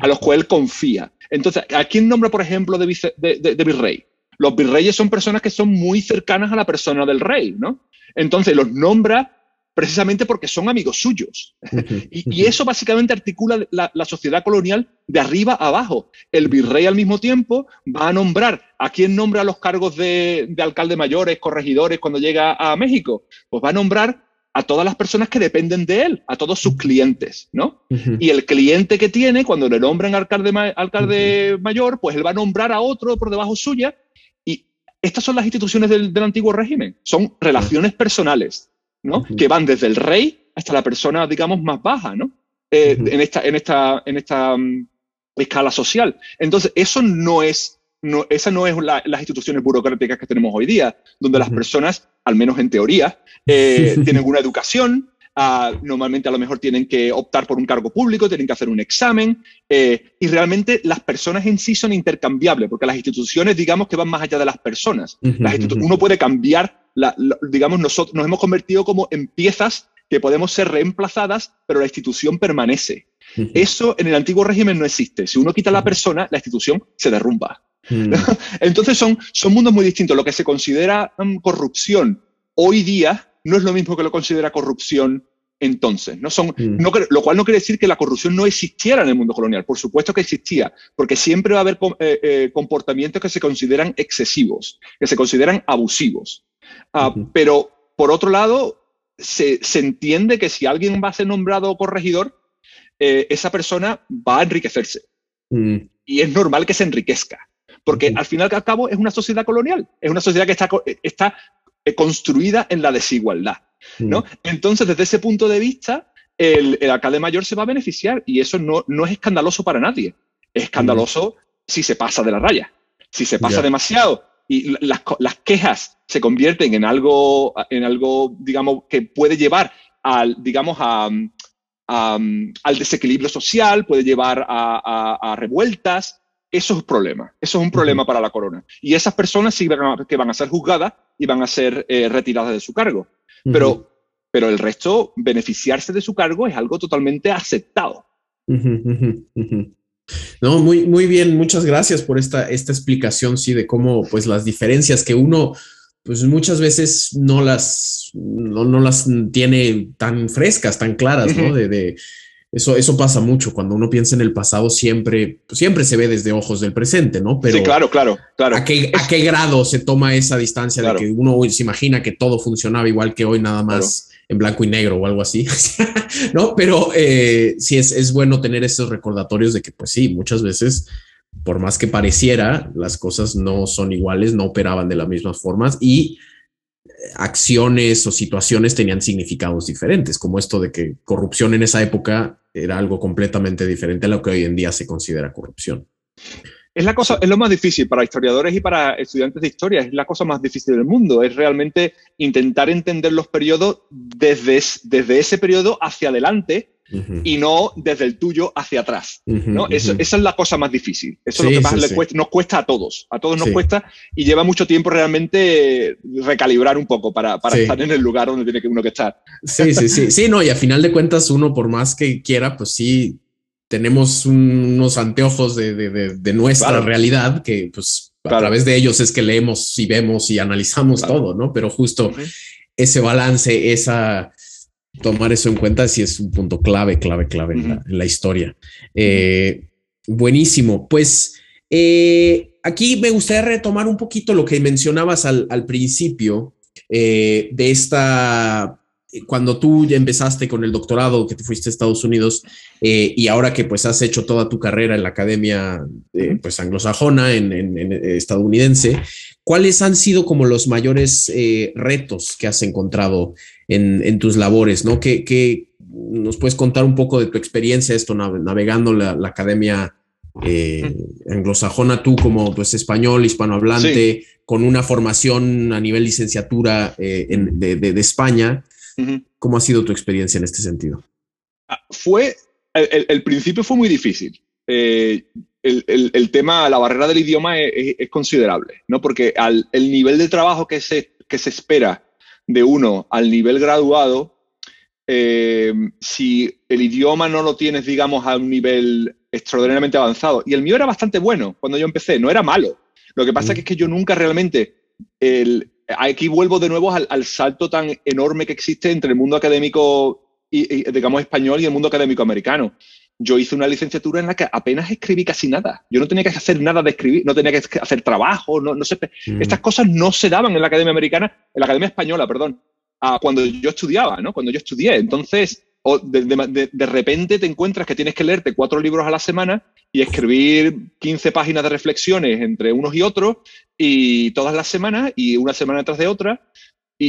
a los cuales él confía. Entonces, ¿a quién nombra, por ejemplo, de, de virrey? Los virreyes son personas que son muy cercanas a la persona del rey, ¿no? Entonces los nombra precisamente porque son amigos suyos. y, eso básicamente articula la, sociedad colonial de arriba a abajo. El virrey al mismo tiempo va a nombrar a quién nombra los cargos de, alcalde mayores, corregidores cuando llega a México. Pues va a nombrar a todas las personas que dependen de él, a todos sus clientes, ¿no? Y el cliente que tiene, cuando le nombran alcalde, alcalde mayor, pues él va a nombrar a otro por debajo suya. Y estas son las instituciones del, del antiguo régimen, son relaciones personales que van desde el rey hasta la persona, digamos, más baja, ¿no? Eh, en esta, en esta, en esta mm, escala social. Entonces, eso no es, no, esa no es las instituciones burocráticas que tenemos hoy día, donde las personas, al menos en teoría, eh, tienen una educación, ah, normalmente a lo mejor tienen que optar por un cargo público, tienen que hacer un examen, eh, y realmente las personas en sí son intercambiables, porque las instituciones, digamos que van más allá de las personas. uno puede cambiar digamos, nosotros nos hemos convertido como en piezas que podemos ser reemplazadas, pero la institución permanece. Eso en el antiguo régimen no existe. Si uno quita a la persona, la institución se derrumba. Entonces son, son mundos muy distintos. Lo que se considera mm, corrupción hoy día no es lo mismo que lo considera corrupción entonces. ¿no? Son, no, lo cual no quiere decir que la corrupción no existiera en el mundo colonial. Por supuesto que existía, porque siempre va a haber eh, eh, comportamientos que se consideran excesivos, que se consideran abusivos. Ah, pero, por otro lado, se, entiende que si alguien va a ser nombrado corregidor, eh, esa persona va a enriquecerse. Mm. Y es normal que se enriquezca, porque al final y al cabo es una sociedad colonial, es una sociedad que está, está construida en la desigualdad. ¿no? Mm. Entonces, desde ese punto de vista, el, alcalde mayor se va a beneficiar y eso no, no es escandaloso para nadie. Es escandaloso si se pasa de la raya. Si se pasa demasiado y las, las, quejas se convierten en algo, en algo, digamos, que puede llevar al, digamos, a, al desequilibrio social, puede llevar a, revueltas. Eso es un problema. Eso es un problema para la corona. Y esas personas sí van que van a ser juzgadas y van a ser eh, retiradas de su cargo. Pero, pero el resto, beneficiarse de su cargo es algo totalmente aceptado. No, muy, muy bien, muchas gracias por esta, esta explicación, sí, de cómo pues las diferencias que uno pues muchas veces no las, no, las tiene tan frescas, tan claras, ¿no? De, eso, eso pasa mucho cuando uno piensa en el pasado, siempre, siempre se ve desde ojos del presente, ¿no? Pero sí, claro, claro, claro. ¿a qué, ¿A qué grado se toma esa distancia de que uno se imagina que todo funcionaba igual que hoy, nada más? en blanco y negro o algo así, ¿no? Pero eh, sí es, es bueno tener esos recordatorios de que, pues sí, muchas veces, por más que pareciera, las cosas no son iguales, no operaban de las mismas formas y acciones o situaciones tenían significados diferentes, como esto de que corrupción en esa época era algo completamente diferente a lo que hoy en día se considera corrupción. Es, la cosa, es lo más difícil para historiadores y para estudiantes de historia, es la cosa más difícil del mundo, es realmente intentar entender los periodos desde, desde ese periodo hacia adelante y no desde el tuyo hacia atrás. ¿no? Eso, esa es la cosa más difícil. Eso es lo que más cuesta, nos cuesta a todos. A todos nos cuesta y lleva mucho tiempo realmente recalibrar un poco para, para estar en el lugar donde tiene uno que estar. Sí, sí, sí. Sí, no, y a final de cuentas, uno, por más que quiera, pues sí, tenemos unos anteojos de, nuestra realidad que pues a través de ellos es que leemos y vemos y analizamos todo, ¿no? Pero justo ese balance, esa tomar eso en cuenta, sí es un punto clave, clave, clave en, la, historia. Eh, buenísimo. Pues eh, aquí me gustaría retomar un poquito lo que mencionabas al, principio de esta cuando tú ya empezaste con el doctorado, que te fuiste a Estados Unidos eh, y ahora que pues has hecho toda tu carrera en la academia eh, pues anglosajona, en, eh, estadounidense, ¿cuáles han sido como los mayores retos que has encontrado en, tus labores? ¿no? ¿Qué, nos puedes contar un poco de tu experiencia esto navegando la, academia anglosajona, tú como pues español, hispanohablante, con una formación a nivel licenciatura de, España? ¿Cómo ha sido tu experiencia en este sentido? Ah, fue, el, principio fue muy difícil. Eh, el, tema, la barrera del idioma es, considerable, ¿no? Porque al, el nivel de trabajo que se, que se espera de uno al nivel graduado, eh, si el idioma no lo tienes, digamos, a un nivel extraordinariamente avanzado, y el mío era bastante bueno cuando yo empecé, no era malo. Lo que pasa es que yo nunca realmente, el, aquí vuelvo de nuevo al, salto tan enorme que existe entre el mundo académico, y, digamos, español y el mundo académico americano. Yo hice una licenciatura en la que apenas escribí casi nada. Yo no tenía que hacer nada de escribir, no tenía que hacer trabajo, no, no sé. Mm. Estas cosas no se daban en la academia americana, en la academia española, perdón, cuando yo estudiaba, ¿no? Cuando yo estudié. Entonces, o de, de, repente te encuentras que tienes que leerte cuatro libros a la semana y escribir 15 páginas de reflexiones entre unos y otros y todas las semanas y una semana tras de otra.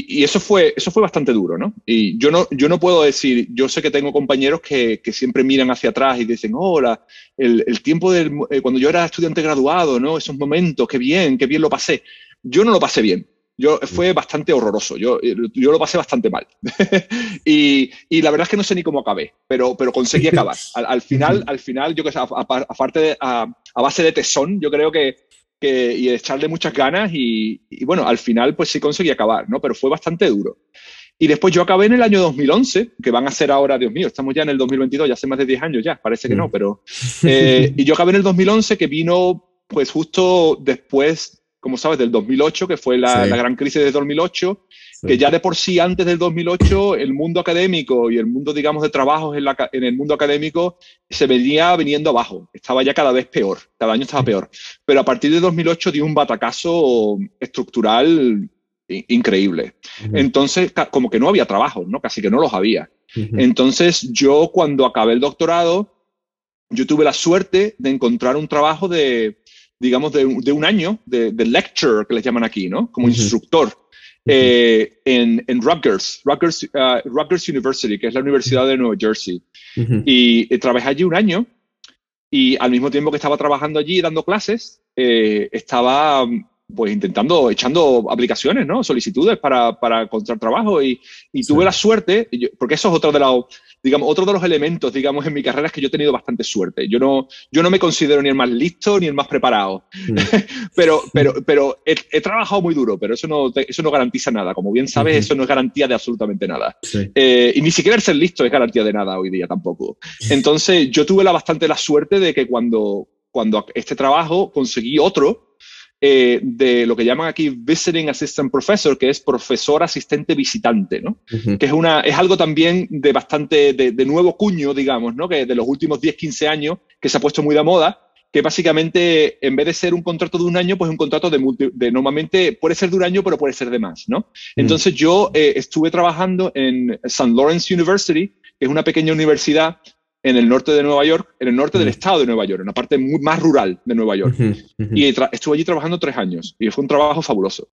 Y, eso, fue, eso fue bastante duro, ¿no? Y yo no, yo no puedo decir, yo sé que tengo compañeros que, que siempre miran hacia atrás y dicen, hola, el, el tiempo del, eh, cuando yo era estudiante graduado, ¿no? Esos momentos, qué bien, qué bien lo pasé. Yo no lo pasé bien. Yo, fue bastante horroroso, yo, yo lo pasé bastante mal. y, y, la verdad es que no sé ni cómo acabé, pero, pero conseguí acabar. Al, final, al final, yo que sé, aparte a, a, base de tesón, yo creo que, que y echarle muchas ganas y, y, bueno, al final pues sí conseguí acabar, ¿no? Pero fue bastante duro. Y después yo acabé en el año 2011, que van a ser ahora, Dios mío, estamos ya en el 2022, ya hace más de 10 años ya, parece que no, mm. pero... Eh, y yo acabé en el 2011, que vino pues justo después como sabes, del 2008, que fue la, gran crisis de 2008, que ya de por sí antes del 2008 el mundo académico y el mundo, digamos, de trabajos en, en, el mundo académico se venía viniendo abajo, estaba ya cada vez peor, cada año estaba peor. Pero a partir de 2008 dio un batacazo estructural increíble. Entonces, como que no había trabajo, ¿no? Casi que no los había. Entonces, yo cuando acabé el doctorado, yo tuve la suerte de encontrar un trabajo de digamos, de, un año de, de, lecture, que les llaman aquí, ¿no? Como instructor. Eh, en, en, Rutgers, Rutgers, uh, Rutgers, University, que es la Universidad de Nueva Jersey. Y eh, trabajé allí un año y al mismo tiempo que estaba trabajando allí dando clases, eh, estaba pues intentando, echando aplicaciones, ¿no? Solicitudes para, para encontrar trabajo y, y tuve la suerte, porque eso es otro de los, digamos, otro de los elementos, digamos, en mi carrera es que yo he tenido bastante suerte. Yo no, yo no me considero ni el más listo ni el más preparado, mm. pero, pero, pero he, trabajado muy duro, pero eso no, eso no garantiza nada. Como bien sabes, eso no es garantía de absolutamente nada. Eh, y ni siquiera el ser listo es garantía de nada hoy día tampoco. Entonces, yo tuve la, bastante la suerte de que cuando, cuando este trabajo conseguí otro, eh, de lo que llaman aquí Visiting Assistant Professor, que es profesor asistente visitante, ¿no? Que es, una, es algo también de bastante, de, nuevo cuño, digamos, ¿no? Que de los últimos 10, 15 años, que se ha puesto muy de moda, que básicamente en vez de ser un contrato de un año, pues un contrato de, de normalmente puede ser de un año, pero puede ser de más, ¿no? Entonces yo eh, estuve trabajando en St. Lawrence University, que es una pequeña universidad en el norte de Nueva York, en el norte del estado de Nueva York, en la parte muy, más rural de Nueva York. Y estuve allí trabajando tres años y fue un trabajo fabuloso.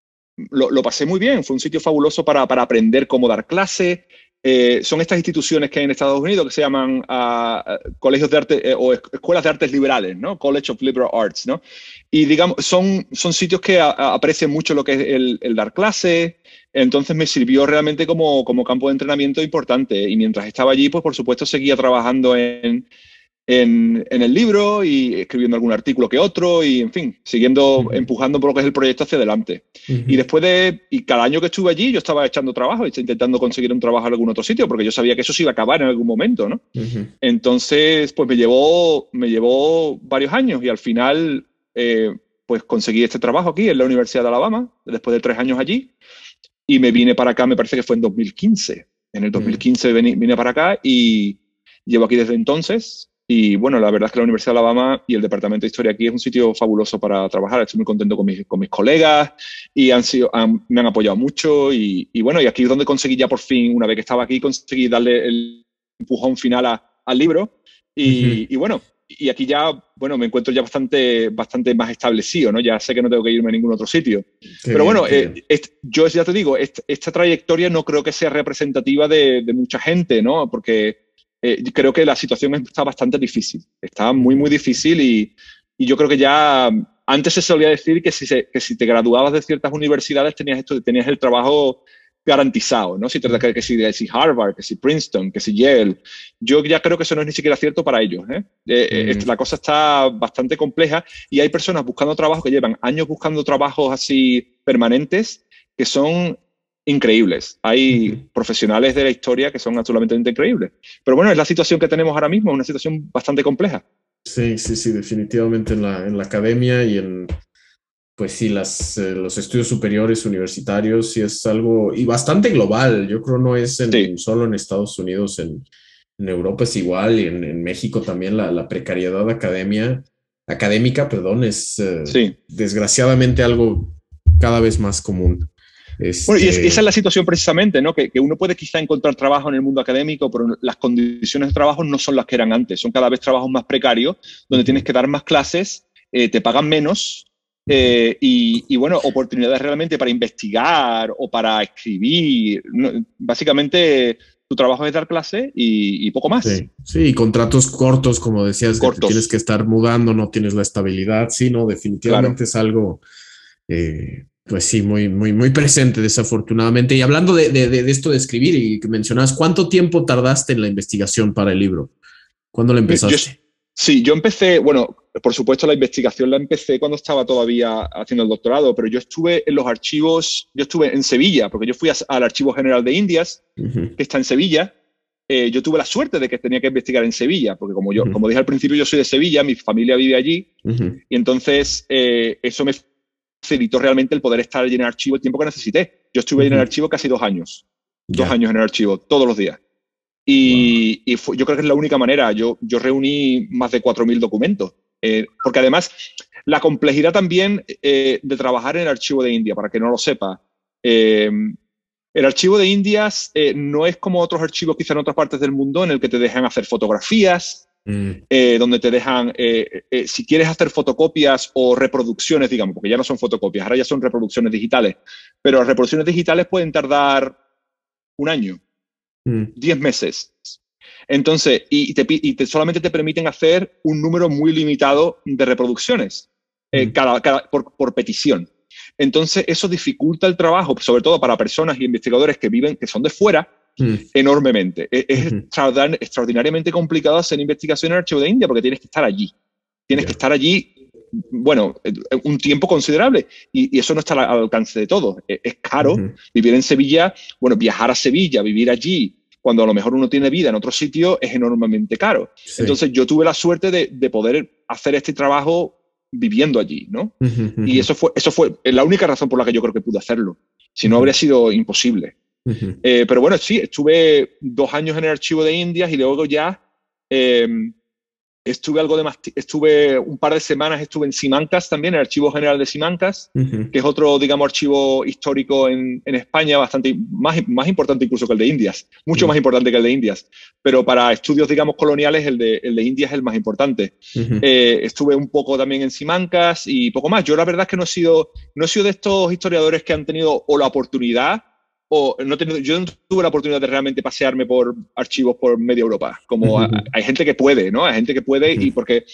Lo, pasé muy bien, fue un sitio fabuloso para, para aprender cómo dar clase. Eh, son estas instituciones que hay en Estados Unidos que se llaman ah, colegios de arte eh, o escuelas de artes liberales, ¿no? College of Liberal Arts, ¿no? Y digamos, son, son sitios que aprecian mucho lo que es el, el dar clase, entonces me sirvió realmente como, como, campo de entrenamiento importante. Y mientras estaba allí, pues por supuesto seguía trabajando en, en, en el libro y escribiendo algún artículo que otro y, en fin, siguiendo empujando por lo que es el proyecto hacia adelante. Y después de, y cada año que estuve allí, yo estaba echando trabajo, intentando conseguir un trabajo en algún otro sitio, porque yo sabía que eso se iba a acabar en algún momento, ¿no? Entonces, pues me llevó, me llevó varios años y al final, eh, pues conseguí este trabajo aquí en la Universidad de Alabama, después de tres años allí. Y me vine para acá, me parece que fue en 2015. En el 2015 vine, vine para acá y llevo aquí desde entonces. Y bueno, la verdad es que la Universidad de Alabama y el Departamento de Historia aquí es un sitio fabuloso para trabajar. Estoy muy contento con mis, con mis colegas y han sido, me han apoyado mucho. Y, y, bueno, y aquí es donde conseguí ya por fin, una vez que estaba aquí, conseguí darle el empujón final a, al libro. Y, y, bueno, y aquí ya, bueno, me encuentro ya bastante, bastante más establecido, ¿no? Ya sé que no tengo que irme a ningún otro sitio. Pero bueno, eh, yo ya te digo, esta trayectoria no creo que sea representativa de, de mucha gente, ¿no? Porque eh, creo que la situación está bastante difícil. Está muy, muy difícil y, y yo creo que ya antes se solía decir que si, se, que si te graduabas de ciertas universidades tenías, esto, tenías el trabajo garantizado, ¿no? Si te que, que, si, que si Harvard, que si Princeton, que si Yale. Yo ya creo que eso no es ni siquiera cierto para ellos. ¿eh? Eh, mm. la cosa está bastante compleja y hay personas buscando trabajo que llevan años buscando trabajos así permanentes que son increíbles. Hay profesionales de la historia que son absolutamente increíbles. Pero bueno, es la situación que tenemos ahora mismo, es una situación bastante compleja. Sí, sí, sí, definitivamente en la, en la academia y en, pues sí, las, eh, los estudios superiores universitarios sí es algo, y bastante global, yo creo no es solo en Estados Unidos, en, en, Europa es igual y en, en México también la, la, precariedad academia, académica, perdón, es eh, desgraciadamente algo cada vez más común. Bueno, y esa es la situación precisamente, ¿no? Que, que, uno puede quizá encontrar trabajo en el mundo académico, pero las condiciones de trabajo no son las que eran antes. Son cada vez trabajos más precarios, donde tienes que dar más clases, eh, te pagan menos eh, y, y, bueno, oportunidades realmente para investigar o para escribir. Básicamente, tu trabajo es dar clase y, y poco más. Sí, sí, contratos cortos, como decías, cortos. tienes que estar mudando, no tienes la estabilidad. Sí, no, definitivamente claro. es algo. Eh, pues sí, muy, muy, muy presente, desafortunadamente. Y hablando de, de, de, esto de escribir y que mencionabas, ¿cuánto tiempo tardaste en la investigación para el libro? ¿Cuándo lo empezaste? Yo, sí, yo empecé, bueno, por supuesto la investigación la empecé cuando estaba todavía haciendo el doctorado, pero yo estuve en los archivos, yo estuve en Sevilla, porque yo fui a, al Archivo General de Indias, uh -huh. que está en Sevilla. Eh, yo tuve la suerte de que tenía que investigar en Sevilla, porque como yo, uh -huh. como dije al principio, yo soy de Sevilla, mi familia vive allí, uh -huh. y entonces eh, eso me facilitó realmente el poder estar allí en el archivo el tiempo que necesité. Yo estuve -huh. en el archivo casi dos años, yeah. dos años en el archivo, todos los días. Y, wow. y fue, yo creo que es la única manera. Yo, yo reuní más de 4.000 documentos. Eh, porque además, la complejidad también eh, de trabajar en el archivo de India, para que no lo sepa. Eh, el archivo de Indias no es como otros archivos quizá en otras partes del mundo en el que te dejan hacer fotografías, Mm. Eh, donde te dejan, eh, eh, si quieres hacer fotocopias o reproducciones, digamos, porque ya no son fotocopias, ahora ya son reproducciones digitales, pero las reproducciones digitales pueden tardar un año, mm. diez meses. Entonces, y, te, y te, solamente te permiten hacer un número muy limitado de reproducciones mm. cada, cada, por, por petición. Entonces, eso dificulta el trabajo, sobre todo para personas y investigadores que viven, que son de fuera, mm. enormemente. Es, es extraordinariamente complicado hacer investigación en el archivo de India porque tienes que estar allí. Tienes yeah. que estar allí, bueno, eh, un tiempo considerable y, y eso no está al alcance de todos. Es, es, caro uh -huh. vivir en Sevilla, bueno, viajar a Sevilla, vivir allí, cuando a lo mejor uno tiene vida en otro sitio, es enormemente caro. Sí. Entonces yo tuve la suerte de, de, poder hacer este trabajo viviendo allí, ¿no? Uh -huh. Y eso fue, eso fue la única razón por la que yo creo que pude hacerlo. Si no, habría sido imposible. Eh, pero bueno, sí, estuve dos años en el archivo de Indias y luego ya eh, estuve algo de más, estuve un par de semanas, estuve en Simancas también, el Archivo General de Simancas, uh -huh. que es otro, digamos, archivo histórico en, en, España bastante más, más importante incluso que el de Indias, mucho uh -huh. más importante que el de Indias, pero para estudios, digamos, coloniales, el de, el de Indias es el más importante. Uh -huh. eh, estuve un poco también en Simancas y poco más. Yo la verdad es que no he sido, no he sido de estos historiadores que han tenido o la oportunidad o no yo no tuve la oportunidad de realmente pasearme por archivos por media Europa, como uh -huh. hay gente que puede, ¿no? Hay gente que puede uh -huh. y porque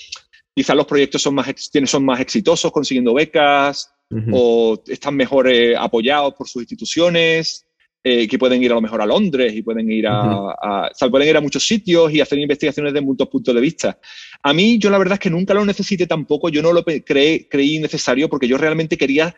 quizás los proyectos son más, son más exitosos consiguiendo becas uh -huh. o están mejor eh, apoyados por sus instituciones, eh, que pueden ir a lo mejor a Londres y pueden ir a, a, o sea, pueden ir a muchos sitios y hacer investigaciones de muchos puntos de vista. A mí, yo la verdad es que nunca lo necesité tampoco, yo no lo creí, creí necesario porque yo realmente quería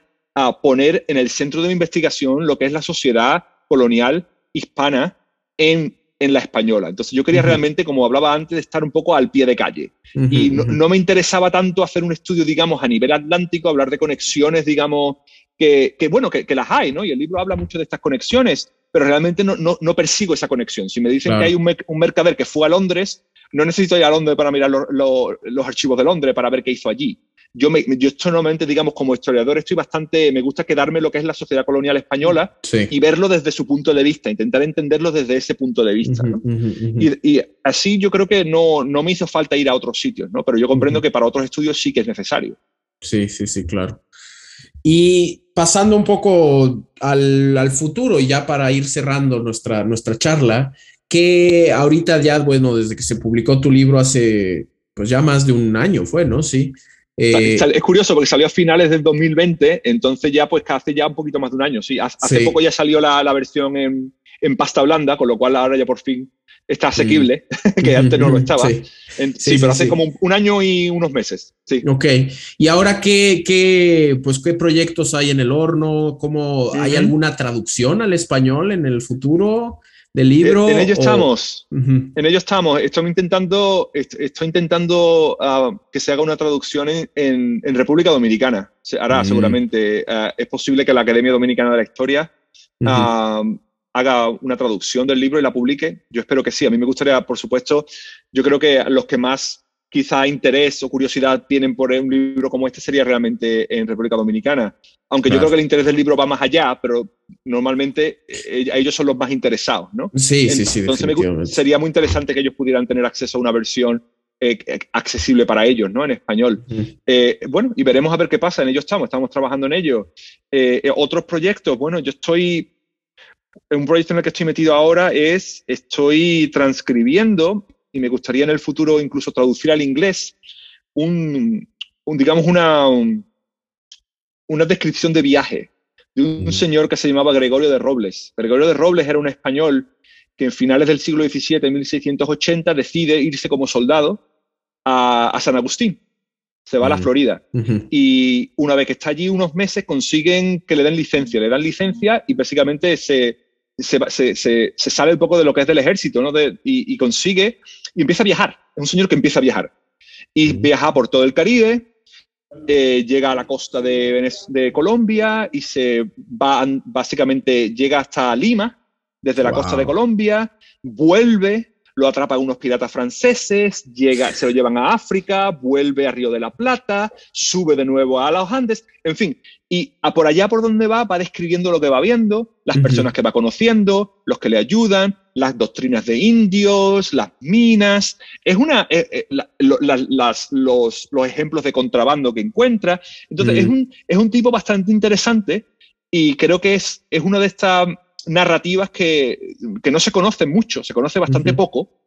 a poner en el centro de mi investigación lo que es la sociedad colonial hispana en, en la española. Entonces yo quería uh -huh. realmente, como hablaba antes, estar un poco al pie de calle. Uh -huh. Y no, no, me interesaba tanto hacer un estudio, digamos, a nivel atlántico, hablar de conexiones, digamos, que, bueno, que, las hay, ¿no? Y el libro habla mucho de estas conexiones, pero realmente no, no, persigo esa conexión. Si me dicen que hay un, mercader que fue a Londres, no necesito ir a Londres para mirar los archivos de Londres, para ver qué hizo allí yo, me, yo normalmente, digamos, como historiador, estoy bastante, me gusta quedarme lo que es la sociedad colonial española y verlo desde su punto de vista, intentar entenderlo desde ese punto de vista. Y, así yo creo que no, no me hizo falta ir a otros sitios, ¿no? pero yo comprendo que para otros estudios sí que es necesario. Sí, sí, sí, claro. Y pasando un poco al, al futuro y ya para ir cerrando nuestra, nuestra charla, que ahorita ya, bueno, desde que se publicó tu libro hace, pues ya más de un año fue, ¿no? Sí. Eh, es curioso porque salió a finales del 2020, entonces ya pues hace ya un poquito más de un año, sí. Hace poco ya salió la, la versión en, en, pasta blanda, con lo cual ahora ya por fin está asequible, mm. que antes no lo estaba. Sí, pero hace como un año y unos meses. Sí. Ok. ¿Y ahora qué, qué, pues, qué proyectos hay en el horno? ¿Cómo, ¿Hay alguna traducción al español en el futuro? Libro. En, ello estamos. En ello estamos. Estoy intentando, estoy intentando ah, que se haga una traducción en, República Dominicana. Se hará seguramente. Ah, es posible que la Academia Dominicana de la Historia ah, haga una traducción del libro y la publique. Yo espero que sí. A mí me gustaría, por supuesto, yo creo que los que más quizá interés o curiosidad tienen por un libro como este sería realmente en República Dominicana. Aunque yo creo que el interés del libro va más allá, pero normalmente eh, ellos son los más interesados, ¿no? Sí, sí, sí. Entonces sería muy interesante que ellos pudieran tener acceso a una versión eh, accesible para ellos, ¿no? En español. Eh, bueno, y veremos a ver qué pasa. En ello estamos, estamos trabajando en ello. otros proyectos, bueno, yo estoy un proyecto en el que estoy metido ahora es, estoy transcribiendo y me gustaría en el futuro incluso traducir al inglés un, digamos, una, una descripción de viaje de un mm. señor que se llamaba Gregorio de Robles. Gregorio de Robles era un español que en finales del siglo XVII, 1680, decide irse como soldado a, San Agustín. Se va a la mm. Florida. Y una vez que está allí unos meses, consiguen que le den licencia. Le dan licencia y básicamente se, se, se, sale un poco de lo que es del ejército, ¿no? y, consigue, y empieza a viajar. Es un señor que empieza a viajar. Y viaja por todo el Caribe, eh, llega a la costa de, de, Colombia y se va, básicamente llega hasta Lima, desde la costa de Colombia, vuelve, lo atrapa unos piratas franceses, llega, se lo llevan a África, vuelve a Río de la Plata, sube de nuevo a los Andes, en fin, y a por allá por donde va va describiendo lo que va viendo, las personas que va conociendo, los que le ayudan, las doctrinas de indios, las minas, es una, eh, eh, las, los, los, ejemplos de contrabando que encuentra. Entonces, es, un, es un tipo bastante interesante y creo que es, es una de estas narrativas que, que, no se conocen mucho, se conoce bastante poco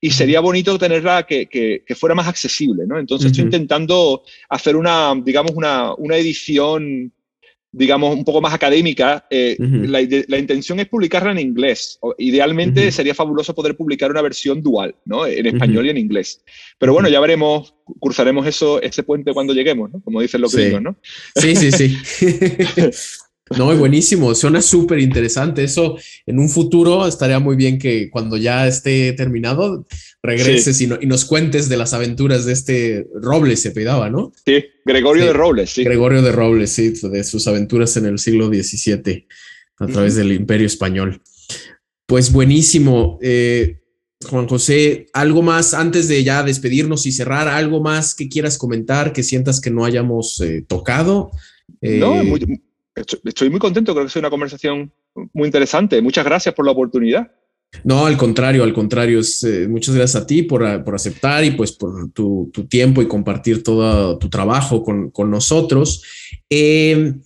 y sería bonito tenerla que, que, fuera más accesible, ¿no? Entonces estoy intentando hacer una, digamos, una, una, edición, digamos, un poco más académica. Eh, la, la, intención es publicarla en inglés. Idealmente sería fabuloso poder publicar una versión dual, ¿no? En español y en inglés. Pero bueno, ya veremos, cursaremos eso, ese puente cuando lleguemos, ¿no? Como dicen los gringos, ¿no? Sí, sí, sí. No, buenísimo, suena súper interesante. Eso en un futuro estaría muy bien que cuando ya esté terminado regreses y, nos cuentes de las aventuras de este Robles, se pedaba, ¿no? Sí, Gregorio de Robles, sí. Gregorio de Robles, sí, de sus aventuras en el siglo XVII a través del Imperio Español. Pues buenísimo. Eh, Juan José, algo más antes de ya despedirnos y cerrar, algo más que quieras comentar, que sientas que no hayamos eh, tocado. no, muy, estoy muy contento, creo que es una conversación muy interesante. Muchas gracias por la oportunidad. No, al contrario, al contrario, es, eh, muchas gracias a ti por, aceptar y pues por tu, tiempo y compartir todo tu trabajo con, nosotros. Em,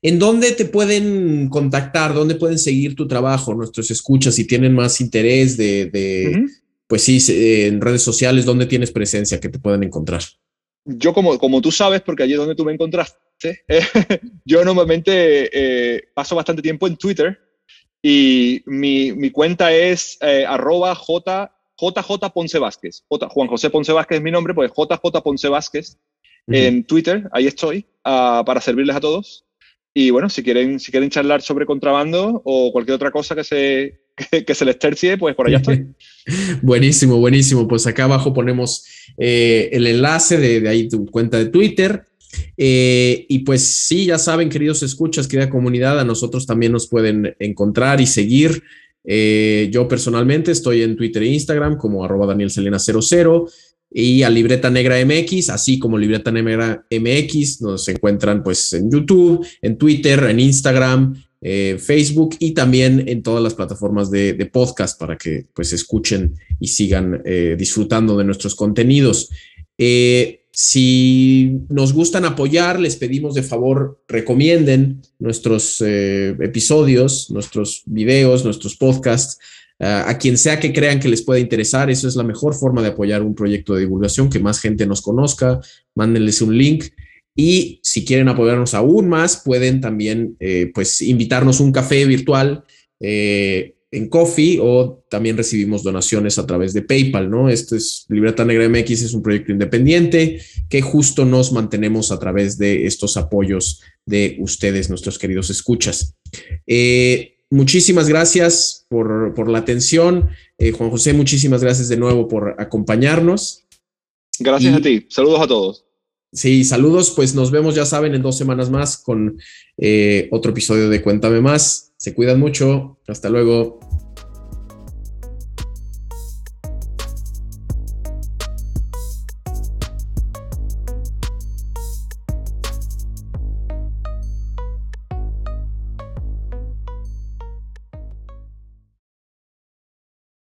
¿En dónde te pueden contactar? ¿Dónde pueden seguir tu trabajo? Nuestros escuchas, si tienen más interés de, pues sí, en redes sociales, ¿dónde tienes presencia que te pueden encontrar? Yo, como, como tú sabes, porque allí es donde tú me encontraste, yo normalmente eh, paso bastante tiempo en Twitter y mi, mi cuenta es eh, arroba J, JJ Ponce Vázquez. J, Juan José Ponce Vázquez es mi nombre, pues JJ Ponce Vázquez en Twitter, ahí estoy, uh, para servirles a todos. Y bueno, si quieren, si quieren charlar sobre contrabando o cualquier otra cosa que se, que, se les tercie, pues por allá estoy. buenísimo, buenísimo. Pues acá abajo ponemos eh, el enlace de, de ahí tu cuenta de Twitter Eh, y pues sí, ya saben, queridos escuchas, querida comunidad, a nosotros también nos pueden encontrar y seguir. Eh, yo personalmente estoy en Twitter e Instagram como arroba Daniel Selena 00 y a Libreta Negra MX, así como Libreta Negra MX, nos encuentran pues en YouTube, en Twitter, en Instagram, eh, Facebook y también en todas las plataformas de, podcast para que pues escuchen y sigan disfrutando de nuestros contenidos. Si nos gustan apoyar, les pedimos de favor recomienden nuestros episodios, nuestros videos, nuestros podcasts a quien sea que crean que les pueda interesar. Eso es la mejor forma de apoyar un proyecto de divulgación, que más gente nos conozca. Mándenles un link. Y si quieren apoyarnos aún más, pueden también eh, pues invitarnos un café virtual eh, en Coffee o también recibimos donaciones a través de PayPal, ¿no? Esto es Libreta Negra MX, es un proyecto independiente que justo nos mantenemos a través de estos apoyos de ustedes, nuestros queridos escuchas. Eh, muchísimas gracias por, la atención. Juan José, muchísimas gracias de nuevo por acompañarnos. Gracias a ti. Saludos a todos. Sí, saludos. Pues nos vemos, ya saben, en dos semanas más con eh, otro episodio de Cuéntame Más. Se cuidan mucho. Hasta luego.